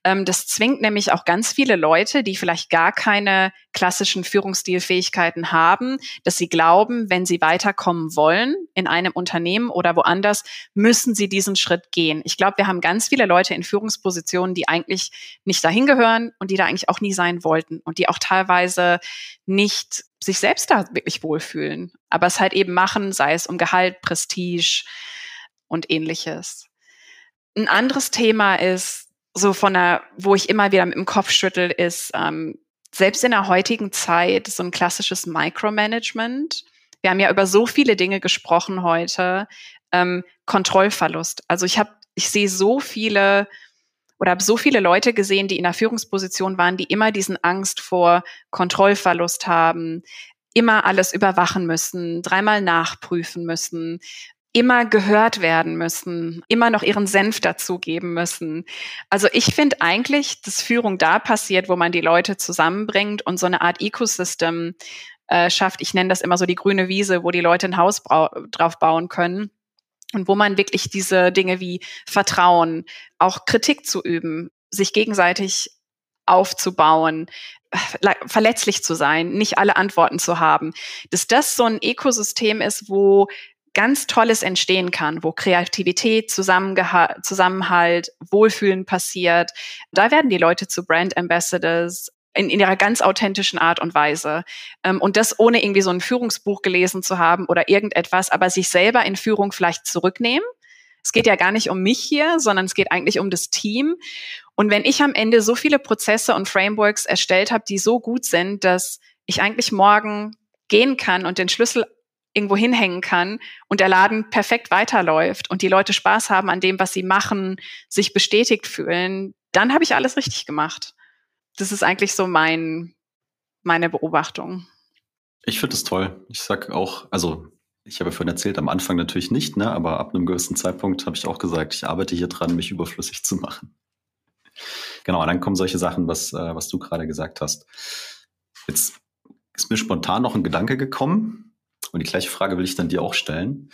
C: Ähm, das zwingt nämlich auch ganz viele Leute, die vielleicht gar keine klassischen Führungsstilfähigkeiten haben, dass sie glauben, wenn sie weiterkommen wollen in einem Unternehmen oder woanders, müssen sie diesen Schritt gehen. Ich glaube, wir haben ganz viele Leute in Führungspositionen, die eigentlich nicht dahin gehören und die da eigentlich auch nie sein wollten und die auch teilweise nicht sich selbst da wirklich wohlfühlen. Aber es halt eben machen, sei es um Gehalt, Prestige und ähnliches. Ein anderes Thema ist, so von der, wo ich immer wieder mit dem Kopf schüttel, ist ähm, selbst in der heutigen Zeit so ein klassisches Micromanagement. Wir haben ja über so viele Dinge gesprochen heute. Ähm, Kontrollverlust. Also ich habe, ich sehe so viele oder habe so viele Leute gesehen, die in der Führungsposition waren, die immer diesen Angst vor Kontrollverlust haben, immer alles überwachen müssen, dreimal nachprüfen müssen, immer gehört werden müssen, immer noch ihren Senf dazugeben müssen. Also ich finde eigentlich, dass Führung da passiert, wo man die Leute zusammenbringt und so eine Art Ecosystem äh, schafft. Ich nenne das immer so die grüne Wiese, wo die Leute ein Haus drauf bauen können und wo man wirklich diese Dinge wie Vertrauen, auch Kritik zu üben, sich gegenseitig aufzubauen, verletzlich zu sein, nicht alle Antworten zu haben, dass das so ein Ökosystem ist, wo ganz Tolles entstehen kann, wo Kreativität, Zusammenhalt, Wohlfühlen passiert. Da werden die Leute zu Brand Ambassadors in, in ihrer ganz authentischen Art und Weise. Ähm, und das ohne irgendwie so ein Führungsbuch gelesen zu haben oder irgendetwas, aber sich selber in Führung vielleicht zurücknehmen. Es geht ja gar nicht um mich hier, sondern es geht eigentlich um das Team. Und wenn ich am Ende so viele Prozesse und Frameworks erstellt habe, die so gut sind, dass ich eigentlich morgen gehen kann und den Schlüssel irgendwo hinhängen kann und der Laden perfekt weiterläuft und die Leute Spaß haben an dem, was sie machen, sich bestätigt fühlen, dann habe ich alles richtig gemacht. Das ist eigentlich so mein, meine Beobachtung.
A: Ich finde es toll. Ich sag auch, also ich habe vorhin erzählt, am Anfang natürlich nicht, ne, aber ab einem gewissen Zeitpunkt habe ich auch gesagt, ich arbeite hier dran, mich überflüssig zu machen. Genau, dann kommen solche Sachen, was, äh, was du gerade gesagt hast. Jetzt ist mir spontan noch ein Gedanke gekommen, und die gleiche Frage will ich dann dir auch stellen.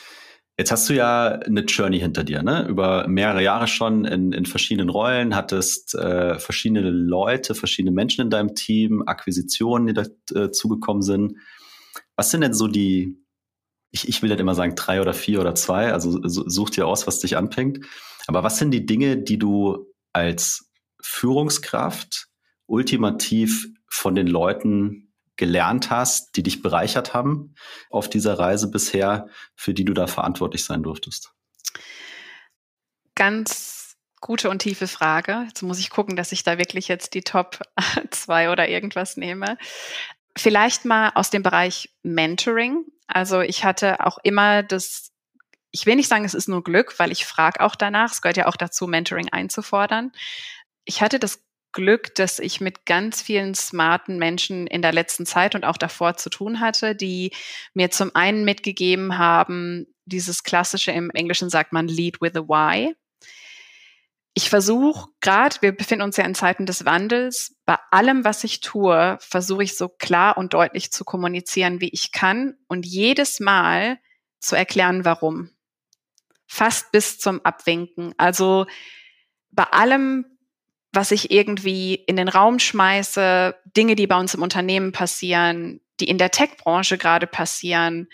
A: Jetzt hast du ja eine Journey hinter dir, ne? Über mehrere Jahre schon in, in verschiedenen Rollen, hattest äh, verschiedene Leute, verschiedene Menschen in deinem Team, Akquisitionen, die dazugekommen äh, sind. Was sind denn so die, ich, ich will dann immer sagen drei oder vier oder zwei, also such dir aus, was dich anfängt. Aber was sind die Dinge, die du als Führungskraft ultimativ von den Leuten gelernt hast, die dich bereichert haben auf dieser Reise bisher, für die du da verantwortlich sein durftest?
C: Ganz gute und tiefe Frage. Jetzt muss ich gucken, dass ich da wirklich jetzt die Top zwei oder irgendwas nehme. Vielleicht mal aus dem Bereich Mentoring. Also ich hatte auch immer das, ich will nicht sagen, es ist nur Glück, weil ich frage auch danach. Es gehört ja auch dazu, Mentoring einzufordern. Ich hatte das Glück, dass ich mit ganz vielen smarten Menschen in der letzten Zeit und auch davor zu tun hatte, die mir zum einen mitgegeben haben, dieses klassische, im Englischen sagt man Lead with a Why. Ich versuche gerade, wir befinden uns ja in Zeiten des Wandels, bei allem, was ich tue, versuche ich so klar und deutlich zu kommunizieren, wie ich kann und jedes Mal zu erklären, warum. Fast bis zum Abwinken. Also bei allem, was ich irgendwie in den Raum schmeiße, Dinge, die bei uns im Unternehmen passieren, die in der Tech-Branche gerade passieren,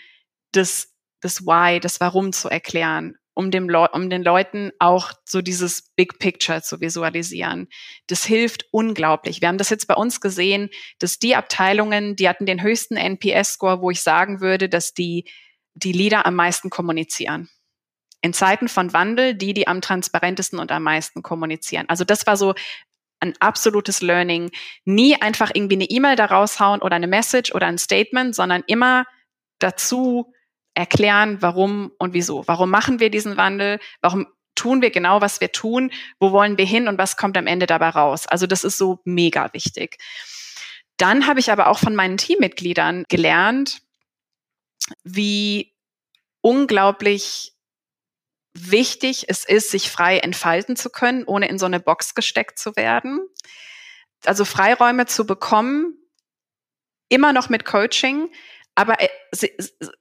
C: das, das Why, das Warum zu erklären, um, dem Le um den Leuten auch so dieses Big Picture zu visualisieren. Das hilft unglaublich. Wir haben das jetzt bei uns gesehen, dass die Abteilungen, die hatten den höchsten NPS-Score, wo ich sagen würde, dass die, die Leader am meisten kommunizieren in Zeiten von Wandel die, die am transparentesten und am meisten kommunizieren. Also das war so ein absolutes Learning. Nie einfach irgendwie eine E-Mail da raushauen oder eine Message oder ein Statement, sondern immer dazu erklären, warum und wieso. Warum machen wir diesen Wandel? Warum tun wir genau, was wir tun? Wo wollen wir hin und was kommt am Ende dabei raus? Also das ist so mega wichtig. Dann habe ich aber auch von meinen Teammitgliedern gelernt, wie unglaublich wichtig es ist, sich frei entfalten zu können, ohne in so eine Box gesteckt zu werden. Also Freiräume zu bekommen, immer noch mit Coaching, aber äh,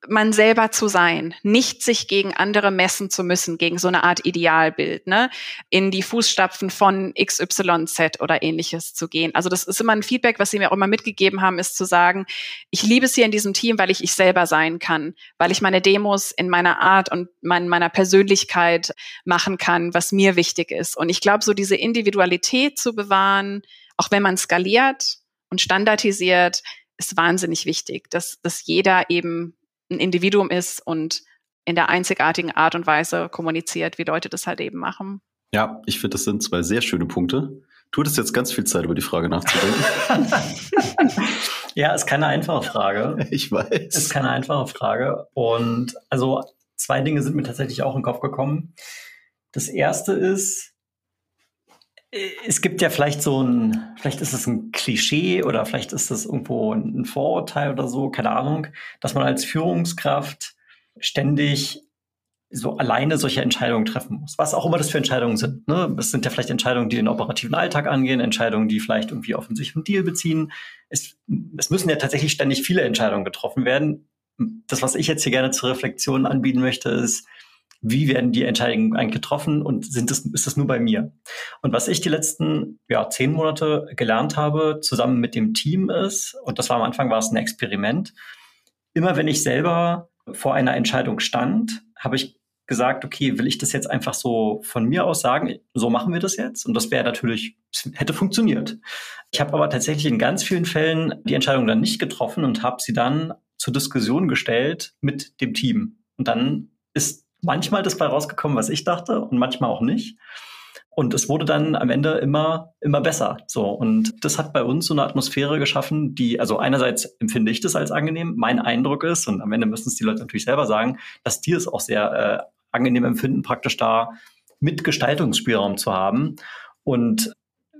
C: man selber zu sein, nicht sich gegen andere messen zu müssen, gegen so eine Art Idealbild, ne, in die Fußstapfen von XYZ oder ähnliches zu gehen. Also das ist immer ein Feedback, was sie mir auch immer mitgegeben haben, ist zu sagen, ich liebe es hier in diesem Team, weil ich ich selber sein kann, weil ich meine Demos in meiner Art und mein, meiner Persönlichkeit machen kann, was mir wichtig ist. Und ich glaube, so diese Individualität zu bewahren, auch wenn man skaliert und standardisiert, ist wahnsinnig wichtig, dass, dass jeder eben ein Individuum ist und in der einzigartigen Art und Weise kommuniziert, wie Leute das halt eben machen.
A: Ja, ich finde, das sind zwei sehr schöne Punkte. Du hattest jetzt ganz viel Zeit, über die Frage nachzudenken.
B: ja, ist keine einfache Frage.
A: Ich weiß.
B: Ist keine einfache Frage. Und also zwei Dinge sind mir tatsächlich auch in den Kopf gekommen. Das erste ist, es gibt ja vielleicht so ein, vielleicht ist es ein Klischee oder vielleicht ist es irgendwo ein Vorurteil oder so, keine Ahnung, dass man als Führungskraft ständig so alleine solche Entscheidungen treffen muss. Was auch immer das für Entscheidungen sind. Ne? Es sind ja vielleicht Entscheidungen, die den operativen Alltag angehen, Entscheidungen, die vielleicht irgendwie auf einen sicheren Deal beziehen. Es, es müssen ja tatsächlich ständig viele Entscheidungen getroffen werden. Das, was ich jetzt hier gerne zur Reflexion anbieten möchte, ist, wie werden die Entscheidungen eigentlich getroffen und sind es, ist es nur bei mir? Und was ich die letzten ja, zehn Monate gelernt habe, zusammen mit dem Team ist, und das war am Anfang war es ein Experiment, immer wenn ich selber vor einer Entscheidung stand, habe ich gesagt, okay, will ich das jetzt einfach so von mir aus sagen, so machen wir das jetzt? Und das wäre natürlich, hätte funktioniert. Ich habe aber tatsächlich in ganz vielen Fällen die Entscheidung dann nicht getroffen und habe sie dann zur Diskussion gestellt mit dem Team. Und dann ist manchmal das bei rausgekommen, was ich dachte und manchmal auch nicht. Und es wurde dann am Ende immer, immer besser. So. Und das hat bei uns so eine Atmosphäre geschaffen, die, also einerseits empfinde ich das als angenehm. Mein Eindruck ist, und am Ende müssen es die Leute natürlich selber sagen, dass die es auch sehr äh, angenehm empfinden, praktisch da mit Gestaltungsspielraum zu haben. Und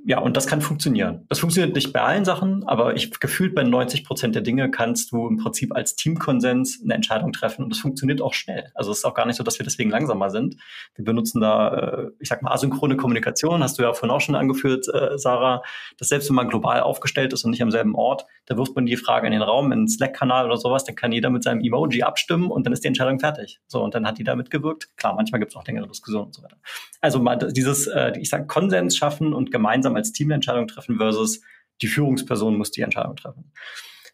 B: ja, und das kann funktionieren. Das funktioniert nicht bei allen Sachen, aber ich gefühlt bei 90 Prozent der Dinge kannst du im Prinzip als Teamkonsens eine Entscheidung treffen und das funktioniert auch schnell. Also es ist auch gar nicht so, dass wir deswegen langsamer sind. Wir benutzen da, äh, ich sag mal, asynchrone Kommunikation, hast du ja vorhin auch schon angeführt, äh, Sarah, dass selbst wenn man global aufgestellt ist und nicht am selben Ort, da wirft man die Frage in den Raum, in den Slack-Kanal oder sowas, dann kann jeder mit seinem Emoji abstimmen und dann ist die Entscheidung fertig. So, und dann hat die da mitgewirkt. Klar, manchmal gibt es auch längere Diskussionen und so weiter. Also mal dieses, äh, ich sag, Konsens schaffen und gemeinsam als Team eine Entscheidung treffen versus die Führungsperson muss die Entscheidung treffen.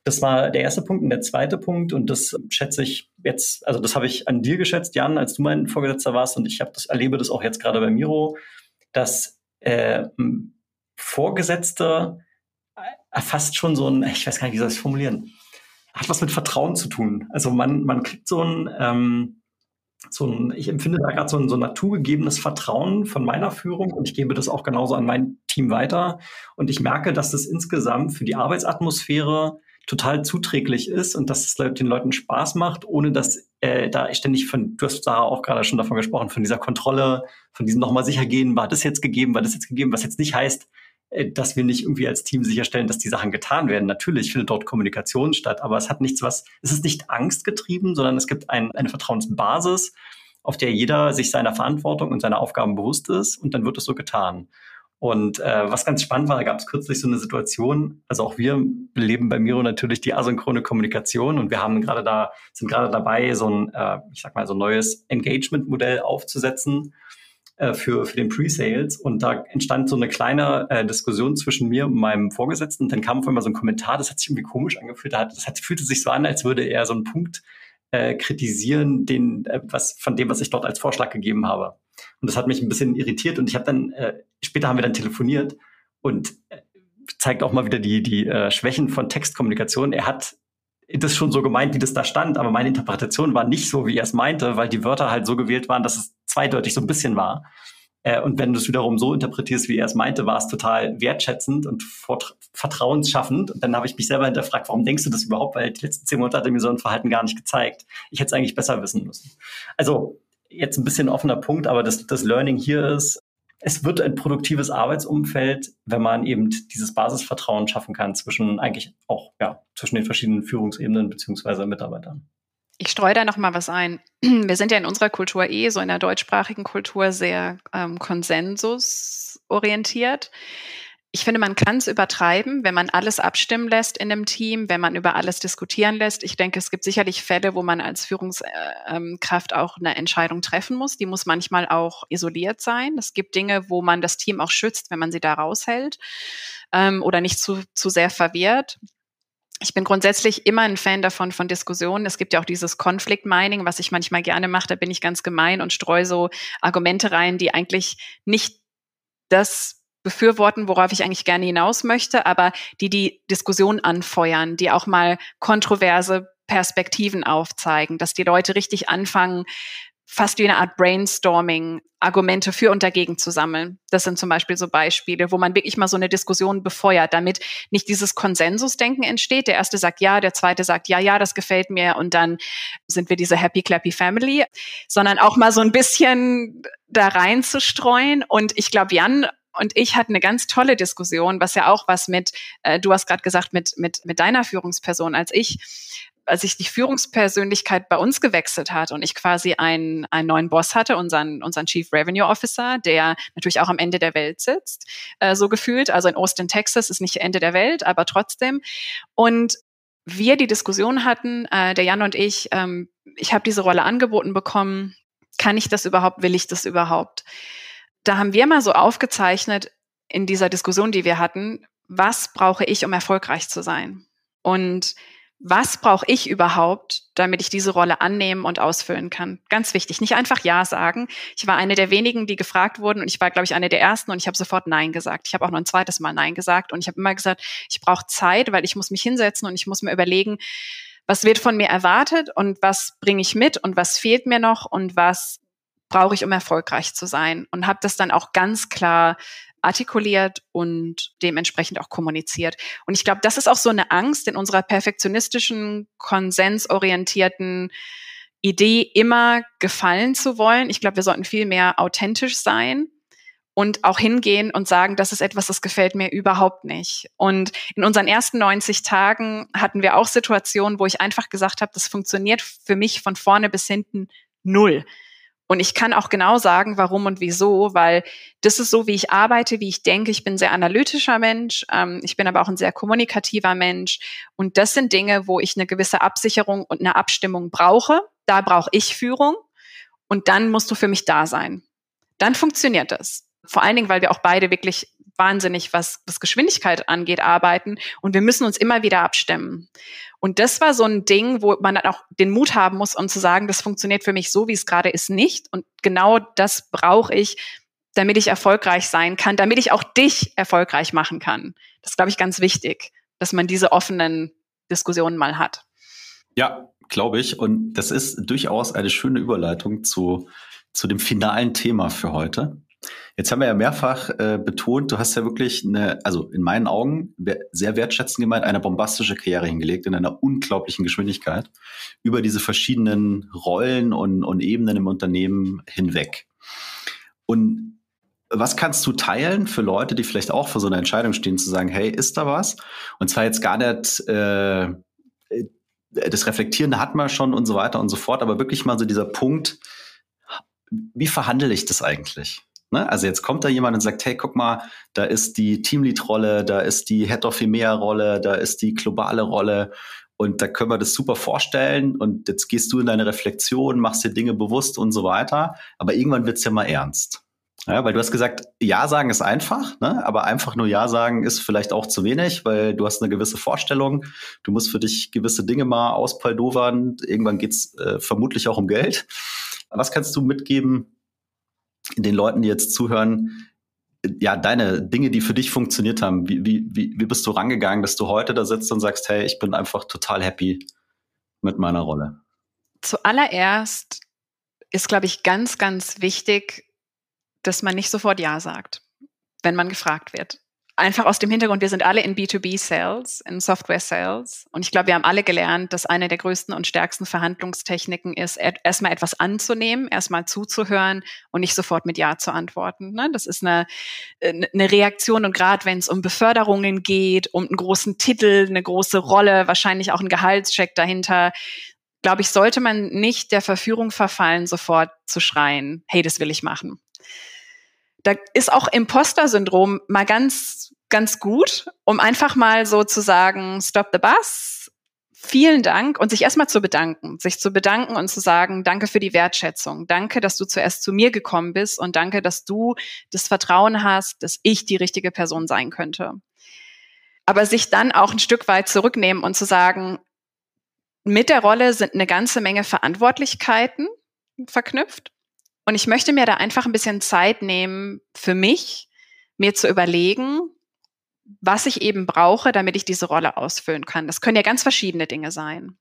B: Das war der erste Punkt. Und der zweite Punkt, und das schätze ich jetzt, also das habe ich an dir geschätzt, Jan, als du mein Vorgesetzter warst, und ich habe das, erlebe das auch jetzt gerade bei Miro, dass äh, Vorgesetzte fast schon so ein, ich weiß gar nicht, wie soll ich es formulieren, hat was mit Vertrauen zu tun. Also man, man kriegt so ein, ähm, so ein, ich empfinde da gerade so ein so naturgegebenes Vertrauen von meiner Führung und ich gebe das auch genauso an mein Team weiter. Und ich merke, dass das insgesamt für die Arbeitsatmosphäre total zuträglich ist und dass es den Leuten Spaß macht, ohne dass äh, da ständig von, du hast Sarah auch gerade schon davon gesprochen, von dieser Kontrolle, von diesem nochmal sicher gehen, war das jetzt gegeben, war das jetzt gegeben, was jetzt nicht heißt, dass wir nicht irgendwie als Team sicherstellen, dass die Sachen getan werden. Natürlich findet dort Kommunikation statt, aber es hat nichts was, es ist nicht angstgetrieben, sondern es gibt ein, eine Vertrauensbasis, auf der jeder sich seiner Verantwortung und seiner Aufgaben bewusst ist und dann wird es so getan. Und äh, was ganz spannend war, da gab es kürzlich so eine Situation, also auch wir leben bei Miro natürlich die asynchrone Kommunikation und wir haben gerade da, sind gerade dabei, so ein, äh, ich sag mal, so ein neues Engagement-Modell aufzusetzen äh, für, für den Pre-Sales. Und da entstand so eine kleine äh, Diskussion zwischen mir und meinem Vorgesetzten. Und dann kam auf einmal so ein Kommentar, das hat sich irgendwie komisch angefühlt. Das hat, fühlte sich so an, als würde er so einen Punkt äh, kritisieren, den, äh, was, von dem, was ich dort als Vorschlag gegeben habe. Und das hat mich ein bisschen irritiert. Und ich habe dann, äh, später haben wir dann telefoniert und äh, zeigt auch mal wieder die, die äh, Schwächen von Textkommunikation. Er hat das schon so gemeint, wie das da stand, aber meine Interpretation war nicht so, wie er es meinte, weil die Wörter halt so gewählt waren, dass es zweideutig so ein bisschen war. Äh, und wenn du es wiederum so interpretierst, wie er es meinte, war es total wertschätzend und vertrauensschaffend. Und dann habe ich mich selber hinterfragt, warum denkst du das überhaupt? Weil die letzten zehn Monate hat er mir so ein Verhalten gar nicht gezeigt. Ich hätte es eigentlich besser wissen müssen. Also jetzt ein bisschen offener Punkt, aber das, das Learning hier ist, es wird ein produktives Arbeitsumfeld, wenn man eben dieses Basisvertrauen schaffen kann zwischen eigentlich auch ja zwischen den verschiedenen Führungsebenen beziehungsweise Mitarbeitern.
C: Ich streue da noch mal was ein. Wir sind ja in unserer Kultur eh so in der deutschsprachigen Kultur sehr ähm, konsensusorientiert ich finde, man kann es übertreiben, wenn man alles abstimmen lässt in einem Team, wenn man über alles diskutieren lässt. Ich denke, es gibt sicherlich Fälle, wo man als Führungskraft auch eine Entscheidung treffen muss. Die muss manchmal auch isoliert sein. Es gibt Dinge, wo man das Team auch schützt, wenn man sie da raushält ähm, oder nicht zu, zu sehr verwirrt. Ich bin grundsätzlich immer ein Fan davon von Diskussionen. Es gibt ja auch dieses Conflict Mining, was ich manchmal gerne mache. Da bin ich ganz gemein und streue so Argumente rein, die eigentlich nicht das befürworten, worauf ich eigentlich gerne hinaus möchte, aber die die Diskussion anfeuern, die auch mal kontroverse Perspektiven aufzeigen, dass die Leute richtig anfangen, fast wie eine Art Brainstorming Argumente für und dagegen zu sammeln. Das sind zum Beispiel so Beispiele, wo man wirklich mal so eine Diskussion befeuert, damit nicht dieses Konsensusdenken entsteht. Der erste sagt ja, der zweite sagt ja, ja, das gefällt mir und dann sind wir diese happy clappy Family, sondern auch mal so ein bisschen da reinzustreuen. Und ich glaube, Jan und ich hatten eine ganz tolle Diskussion, was ja auch was mit, äh, du hast gerade gesagt, mit, mit, mit deiner Führungsperson, als ich als ich die Führungspersönlichkeit bei uns gewechselt hat und ich quasi einen, einen neuen Boss hatte, unseren, unseren Chief Revenue Officer, der natürlich auch am Ende der Welt sitzt, äh, so gefühlt. Also in Austin, Texas ist nicht Ende der Welt, aber trotzdem. Und wir die Diskussion hatten, äh, der Jan und ich, ähm, ich habe diese Rolle angeboten bekommen, Kann ich das überhaupt? Will ich das überhaupt? Da haben wir mal so aufgezeichnet in dieser Diskussion, die wir hatten, was brauche ich, um erfolgreich zu sein? Und was brauche ich überhaupt, damit ich diese Rolle annehmen und ausfüllen kann? Ganz wichtig, nicht einfach Ja sagen. Ich war eine der wenigen, die gefragt wurden und ich war, glaube ich, eine der ersten und ich habe sofort Nein gesagt. Ich habe auch noch ein zweites Mal Nein gesagt und ich habe immer gesagt, ich brauche Zeit, weil ich muss mich hinsetzen und ich muss mir überlegen, was wird von mir erwartet und was bringe ich mit und was fehlt mir noch und was brauche ich, um erfolgreich zu sein. Und habe das dann auch ganz klar artikuliert und dementsprechend auch kommuniziert. Und ich glaube, das ist auch so eine Angst in unserer perfektionistischen, konsensorientierten Idee, immer gefallen zu wollen. Ich glaube, wir sollten viel mehr authentisch sein und auch hingehen und sagen, das ist etwas, das gefällt mir überhaupt nicht. Und in unseren ersten 90 Tagen hatten wir auch Situationen, wo ich einfach gesagt habe, das funktioniert für mich von vorne bis hinten null. Und ich kann auch genau sagen, warum und wieso, weil das ist so, wie ich arbeite, wie ich denke. Ich bin ein sehr analytischer Mensch. Ähm, ich bin aber auch ein sehr kommunikativer Mensch. Und das sind Dinge, wo ich eine gewisse Absicherung und eine Abstimmung brauche. Da brauche ich Führung. Und dann musst du für mich da sein. Dann funktioniert das. Vor allen Dingen, weil wir auch beide wirklich wahnsinnig, was, was Geschwindigkeit angeht, arbeiten. Und wir müssen uns immer wieder abstimmen. Und das war so ein Ding, wo man dann auch den Mut haben muss, um zu sagen, das funktioniert für mich so, wie es gerade ist, nicht. Und genau das brauche ich, damit ich erfolgreich sein kann, damit ich auch dich erfolgreich machen kann. Das glaube ich, ganz wichtig, dass man diese offenen Diskussionen mal hat.
A: Ja, glaube ich. Und das ist durchaus eine schöne Überleitung zu, zu dem finalen Thema für heute. Jetzt haben wir ja mehrfach äh, betont, du hast ja wirklich eine, also in meinen Augen sehr wertschätzend gemeint, eine bombastische Karriere hingelegt in einer unglaublichen Geschwindigkeit über diese verschiedenen Rollen und, und Ebenen im Unternehmen hinweg. Und was kannst du teilen für Leute, die vielleicht auch vor so einer Entscheidung stehen, zu sagen, hey, ist da was? Und zwar jetzt gar nicht äh, das Reflektierende hat man schon und so weiter und so fort, aber wirklich mal so dieser Punkt, wie verhandle ich das eigentlich? Ne? Also jetzt kommt da jemand und sagt, hey, guck mal, da ist die Teamlead-Rolle, da ist die Head of EMEA-Rolle, da ist die globale Rolle und da können wir das super vorstellen und jetzt gehst du in deine Reflexion, machst dir Dinge bewusst und so weiter, aber irgendwann wird's ja mal ernst. Ja, weil du hast gesagt, Ja sagen ist einfach, ne? aber einfach nur Ja sagen ist vielleicht auch zu wenig, weil du hast eine gewisse Vorstellung, du musst für dich gewisse Dinge mal auspaldovern, irgendwann geht's äh, vermutlich auch um Geld. Was kannst du mitgeben, den Leuten, die jetzt zuhören, ja, deine Dinge, die für dich funktioniert haben, wie, wie, wie, bist du rangegangen, dass du heute da sitzt und sagst, hey, ich bin einfach total happy mit meiner Rolle?
C: Zuallererst ist, glaube ich, ganz, ganz wichtig, dass man nicht sofort Ja sagt, wenn man gefragt wird einfach aus dem Hintergrund, wir sind alle in B2B-Sales, in Software-Sales. Und ich glaube, wir haben alle gelernt, dass eine der größten und stärksten Verhandlungstechniken ist, erstmal etwas anzunehmen, erstmal zuzuhören und nicht sofort mit Ja zu antworten. Ne? Das ist eine, äh, eine Reaktion und gerade wenn es um Beförderungen geht, um einen großen Titel, eine große Rolle, wahrscheinlich auch ein Gehaltscheck dahinter, glaube ich, sollte man nicht der Verführung verfallen, sofort zu schreien, hey, das will ich machen da ist auch Imposter-Syndrom mal ganz, ganz gut, um einfach mal so zu sagen, stop the bus, vielen Dank und sich erstmal zu bedanken, sich zu bedanken und zu sagen, danke für die Wertschätzung, danke, dass du zuerst zu mir gekommen bist und danke, dass du das Vertrauen hast, dass ich die richtige Person sein könnte. Aber sich dann auch ein Stück weit zurücknehmen und zu sagen, mit der Rolle sind eine ganze Menge Verantwortlichkeiten verknüpft und ich möchte mir da einfach ein bisschen Zeit nehmen für mich, mir zu überlegen, was ich eben brauche, damit ich diese Rolle ausfüllen kann. Das können ja ganz verschiedene Dinge sein.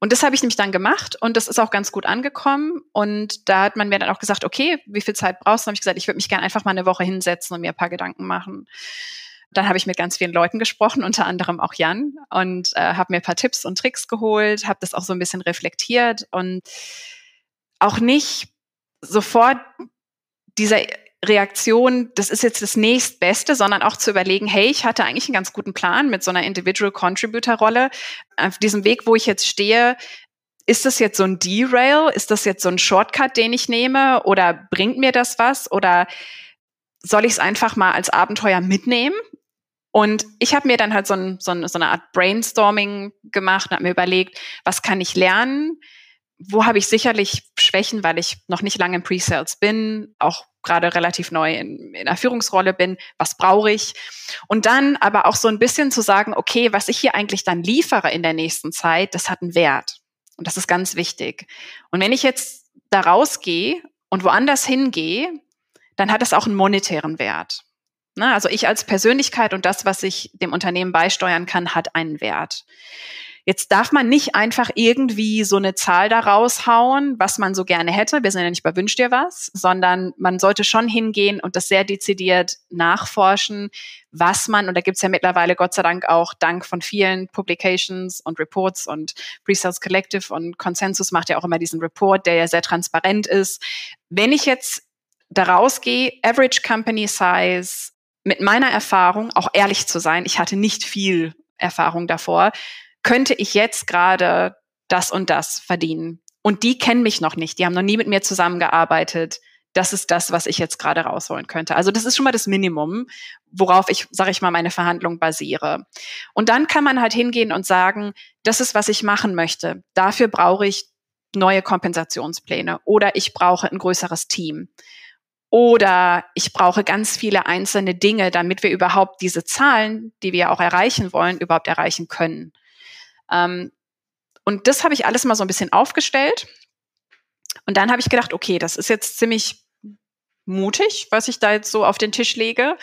C: Und das habe ich nämlich dann gemacht und das ist auch ganz gut angekommen. Und da hat man mir dann auch gesagt, okay, wie viel Zeit brauchst du? Und habe ich gesagt, ich würde mich gerne einfach mal eine Woche hinsetzen und mir ein paar Gedanken machen. Dann habe ich mit ganz vielen Leuten gesprochen, unter anderem auch Jan, und äh, habe mir ein paar Tipps und Tricks geholt, habe das auch so ein bisschen reflektiert und auch nicht sofort dieser Reaktion, das ist jetzt das nächstbeste, sondern auch zu überlegen, hey, ich hatte eigentlich einen ganz guten Plan mit so einer Individual Contributor Rolle. Auf diesem Weg, wo ich jetzt stehe, ist das jetzt so ein Derail? Ist das jetzt so ein Shortcut, den ich nehme? Oder bringt mir das was? Oder soll ich es einfach mal als Abenteuer mitnehmen? Und ich habe mir dann halt so, ein, so, ein, so eine Art Brainstorming gemacht und habe mir überlegt, was kann ich lernen? Wo habe ich sicherlich Schwächen, weil ich noch nicht lange in Pre-Sales bin, auch gerade relativ neu in, in der Führungsrolle bin, was brauche ich? Und dann aber auch so ein bisschen zu sagen, okay, was ich hier eigentlich dann liefere in der nächsten Zeit, das hat einen Wert. Und das ist ganz wichtig. Und wenn ich jetzt da rausgehe und woanders hingehe, dann hat das auch einen monetären Wert. Ne? Also ich als Persönlichkeit und das, was ich dem Unternehmen beisteuern kann, hat einen Wert. Jetzt darf man nicht einfach irgendwie so eine Zahl da raushauen, was man so gerne hätte. Wir sind ja nicht bei Wünsch dir was, sondern man sollte schon hingehen und das sehr dezidiert nachforschen, was man, und da gibt's ja mittlerweile Gott sei Dank auch dank von vielen Publications und Reports und Pre-Sales Collective und Consensus macht ja auch immer diesen Report, der ja sehr transparent ist. Wenn ich jetzt da rausgehe, Average Company Size, mit meiner Erfahrung, auch ehrlich zu sein, ich hatte nicht viel Erfahrung davor, könnte ich jetzt gerade das und das verdienen. Und die kennen mich noch nicht, die haben noch nie mit mir zusammengearbeitet. Das ist das, was ich jetzt gerade rausholen könnte. Also das ist schon mal das Minimum, worauf ich, sage ich mal, meine Verhandlung basiere. Und dann kann man halt hingehen und sagen, das ist, was ich machen möchte. Dafür brauche ich neue Kompensationspläne oder ich brauche ein größeres Team. Oder ich brauche ganz viele einzelne Dinge, damit wir überhaupt diese Zahlen, die wir auch erreichen wollen, überhaupt erreichen können. Ähm, und das habe ich alles mal so ein bisschen aufgestellt. Und dann habe ich gedacht, okay, das ist jetzt ziemlich mutig, was ich da jetzt so auf den Tisch lege.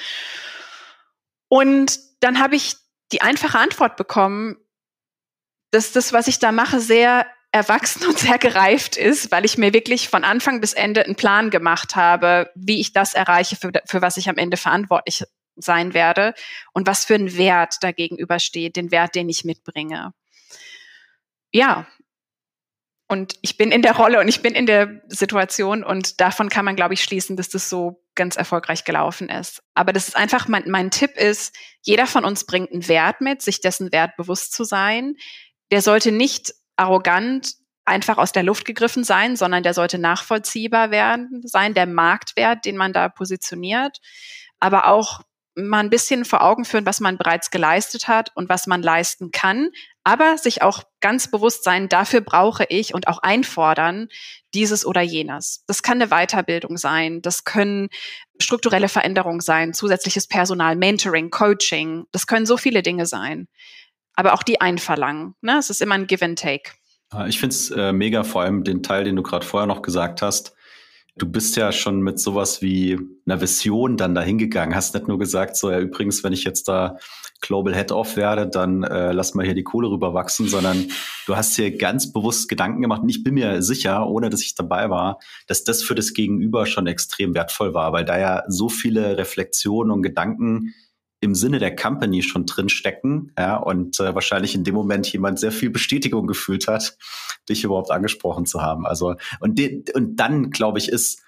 C: Und dann habe ich die einfache Antwort bekommen, dass das, was ich da mache, sehr erwachsen und sehr gereift ist, weil ich mir wirklich von Anfang bis Ende einen Plan gemacht habe, wie ich das erreiche, für, für was ich am Ende verantwortlich sein werde und was für ein Wert dagegenüber steht, den Wert, den ich mitbringe ja, und ich bin in der Rolle und ich bin in der Situation und davon kann man, glaube ich, schließen, dass das so ganz erfolgreich gelaufen ist. Aber das ist einfach, mein, mein Tipp ist, jeder von uns bringt einen Wert mit, sich dessen Wert bewusst zu sein. Der sollte nicht arrogant einfach aus der Luft gegriffen sein, sondern der sollte nachvollziehbar werden, sein, der Marktwert, den man da positioniert, aber auch mal ein bisschen vor Augen führen, was man bereits geleistet hat und was man leisten kann, aber sich auch ganz bewusst sein, dafür brauche ich und auch einfordern dieses oder jenes. Das kann eine Weiterbildung sein, das können strukturelle Veränderungen sein, zusätzliches Personal, Mentoring, Coaching, das können so viele Dinge sein. Aber auch die einverlangen. Ne? Es ist immer ein Give and Take.
A: Ich finde es äh, mega, vor allem den Teil, den du gerade vorher noch gesagt hast, Du bist ja schon mit sowas wie einer Vision dann dahin gegangen. Hast nicht nur gesagt, so ja übrigens, wenn ich jetzt da Global Head Off werde, dann äh, lass mal hier die Kohle rüberwachsen, sondern du hast hier ganz bewusst Gedanken gemacht. Und ich bin mir sicher, ohne dass ich dabei war, dass das für das Gegenüber schon extrem wertvoll war, weil da ja so viele Reflexionen und Gedanken im Sinne der Company schon drin stecken, ja, und äh, wahrscheinlich in dem Moment jemand sehr viel Bestätigung gefühlt hat, dich überhaupt angesprochen zu haben. Also und und dann glaube ich ist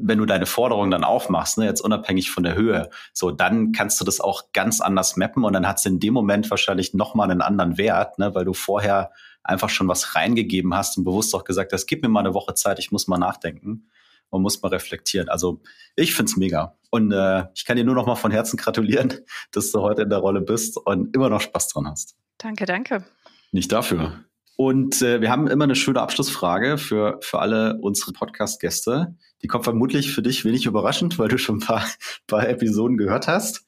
A: wenn du deine Forderungen dann aufmachst, ne, jetzt unabhängig von der Höhe, so dann kannst du das auch ganz anders mappen und dann hat es in dem Moment wahrscheinlich nochmal einen anderen Wert, ne, weil du vorher einfach schon was reingegeben hast und bewusst auch gesagt hast, gib mir mal eine Woche Zeit, ich muss mal nachdenken und muss mal reflektieren. Also ich find's mega. Und äh, ich kann dir nur noch mal von Herzen gratulieren, dass du heute in der Rolle bist und immer noch Spaß dran hast.
C: Danke, danke.
A: Nicht dafür. Und äh, wir haben immer eine schöne Abschlussfrage für, für alle unsere Podcast-Gäste. Die kommt vermutlich für dich wenig überraschend, weil du schon ein paar, paar Episoden gehört hast.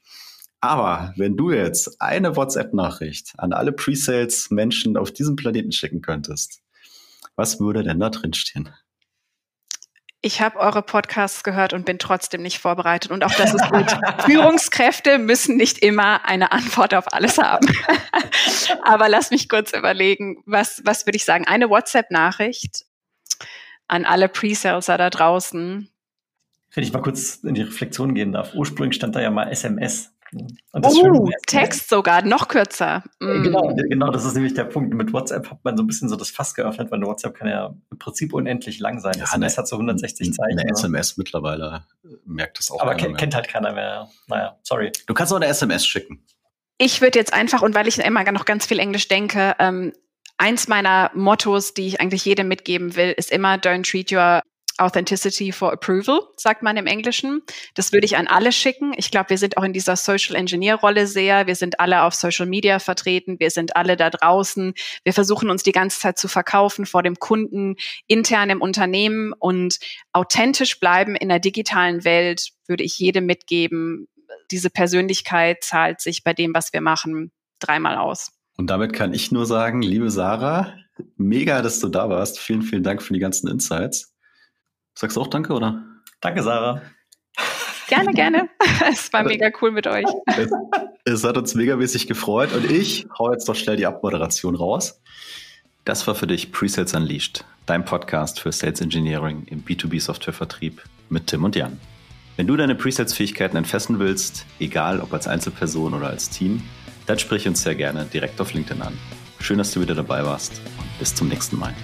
A: Aber wenn du jetzt eine WhatsApp-Nachricht an alle Pre-Sales-Menschen auf diesem Planeten schicken könntest, was würde denn da drin stehen?
C: Ich habe eure Podcasts gehört und bin trotzdem nicht vorbereitet. Und auch das ist gut. Führungskräfte müssen nicht immer eine Antwort auf alles haben. Aber lass mich kurz überlegen, was, was würde ich sagen? Eine WhatsApp-Nachricht an alle Pre-Saleser da draußen.
B: Wenn ich mal kurz in die Reflexion gehen darf. Ursprünglich stand da ja mal SMS.
C: Oh, Text sogar, noch kürzer.
B: Mm. Genau, genau, das ist nämlich der Punkt. Mit WhatsApp hat man so ein bisschen so das Fass geöffnet, weil WhatsApp kann ja im Prinzip unendlich lang sein. Ja, SMS hat so 160 Zeichen.
A: Eine SMS mittlerweile merkt das auch.
B: Aber kennt, kennt halt keiner mehr. Naja, sorry.
A: Du kannst auch eine SMS schicken.
C: Ich würde jetzt einfach, und weil ich immer noch ganz viel Englisch denke, ähm, eins meiner Mottos, die ich eigentlich jedem mitgeben will, ist immer don't treat your Authenticity for Approval, sagt man im Englischen. Das würde ich an alle schicken. Ich glaube, wir sind auch in dieser Social Engineer Rolle sehr. Wir sind alle auf Social Media vertreten. Wir sind alle da draußen. Wir versuchen uns die ganze Zeit zu verkaufen vor dem Kunden, intern im Unternehmen und authentisch bleiben in der digitalen Welt würde ich jedem mitgeben. Diese Persönlichkeit zahlt sich bei dem, was wir machen, dreimal aus.
A: Und damit kann ich nur sagen, liebe Sarah, mega, dass du da warst. Vielen, vielen Dank für die ganzen Insights. Sagst du auch Danke, oder?
B: Danke, Sarah.
C: Gerne, gerne. Es war mega cool mit euch.
A: Es, es hat uns megamäßig gefreut und ich hau jetzt doch schnell die Abmoderation raus. Das war für dich Presales Unleashed, dein Podcast für Sales Engineering im B2B-Softwarevertrieb mit Tim und Jan. Wenn du deine Presales-Fähigkeiten entfesseln willst, egal ob als Einzelperson oder als Team, dann sprich uns sehr gerne direkt auf LinkedIn an. Schön, dass du wieder dabei warst und bis zum nächsten Mal.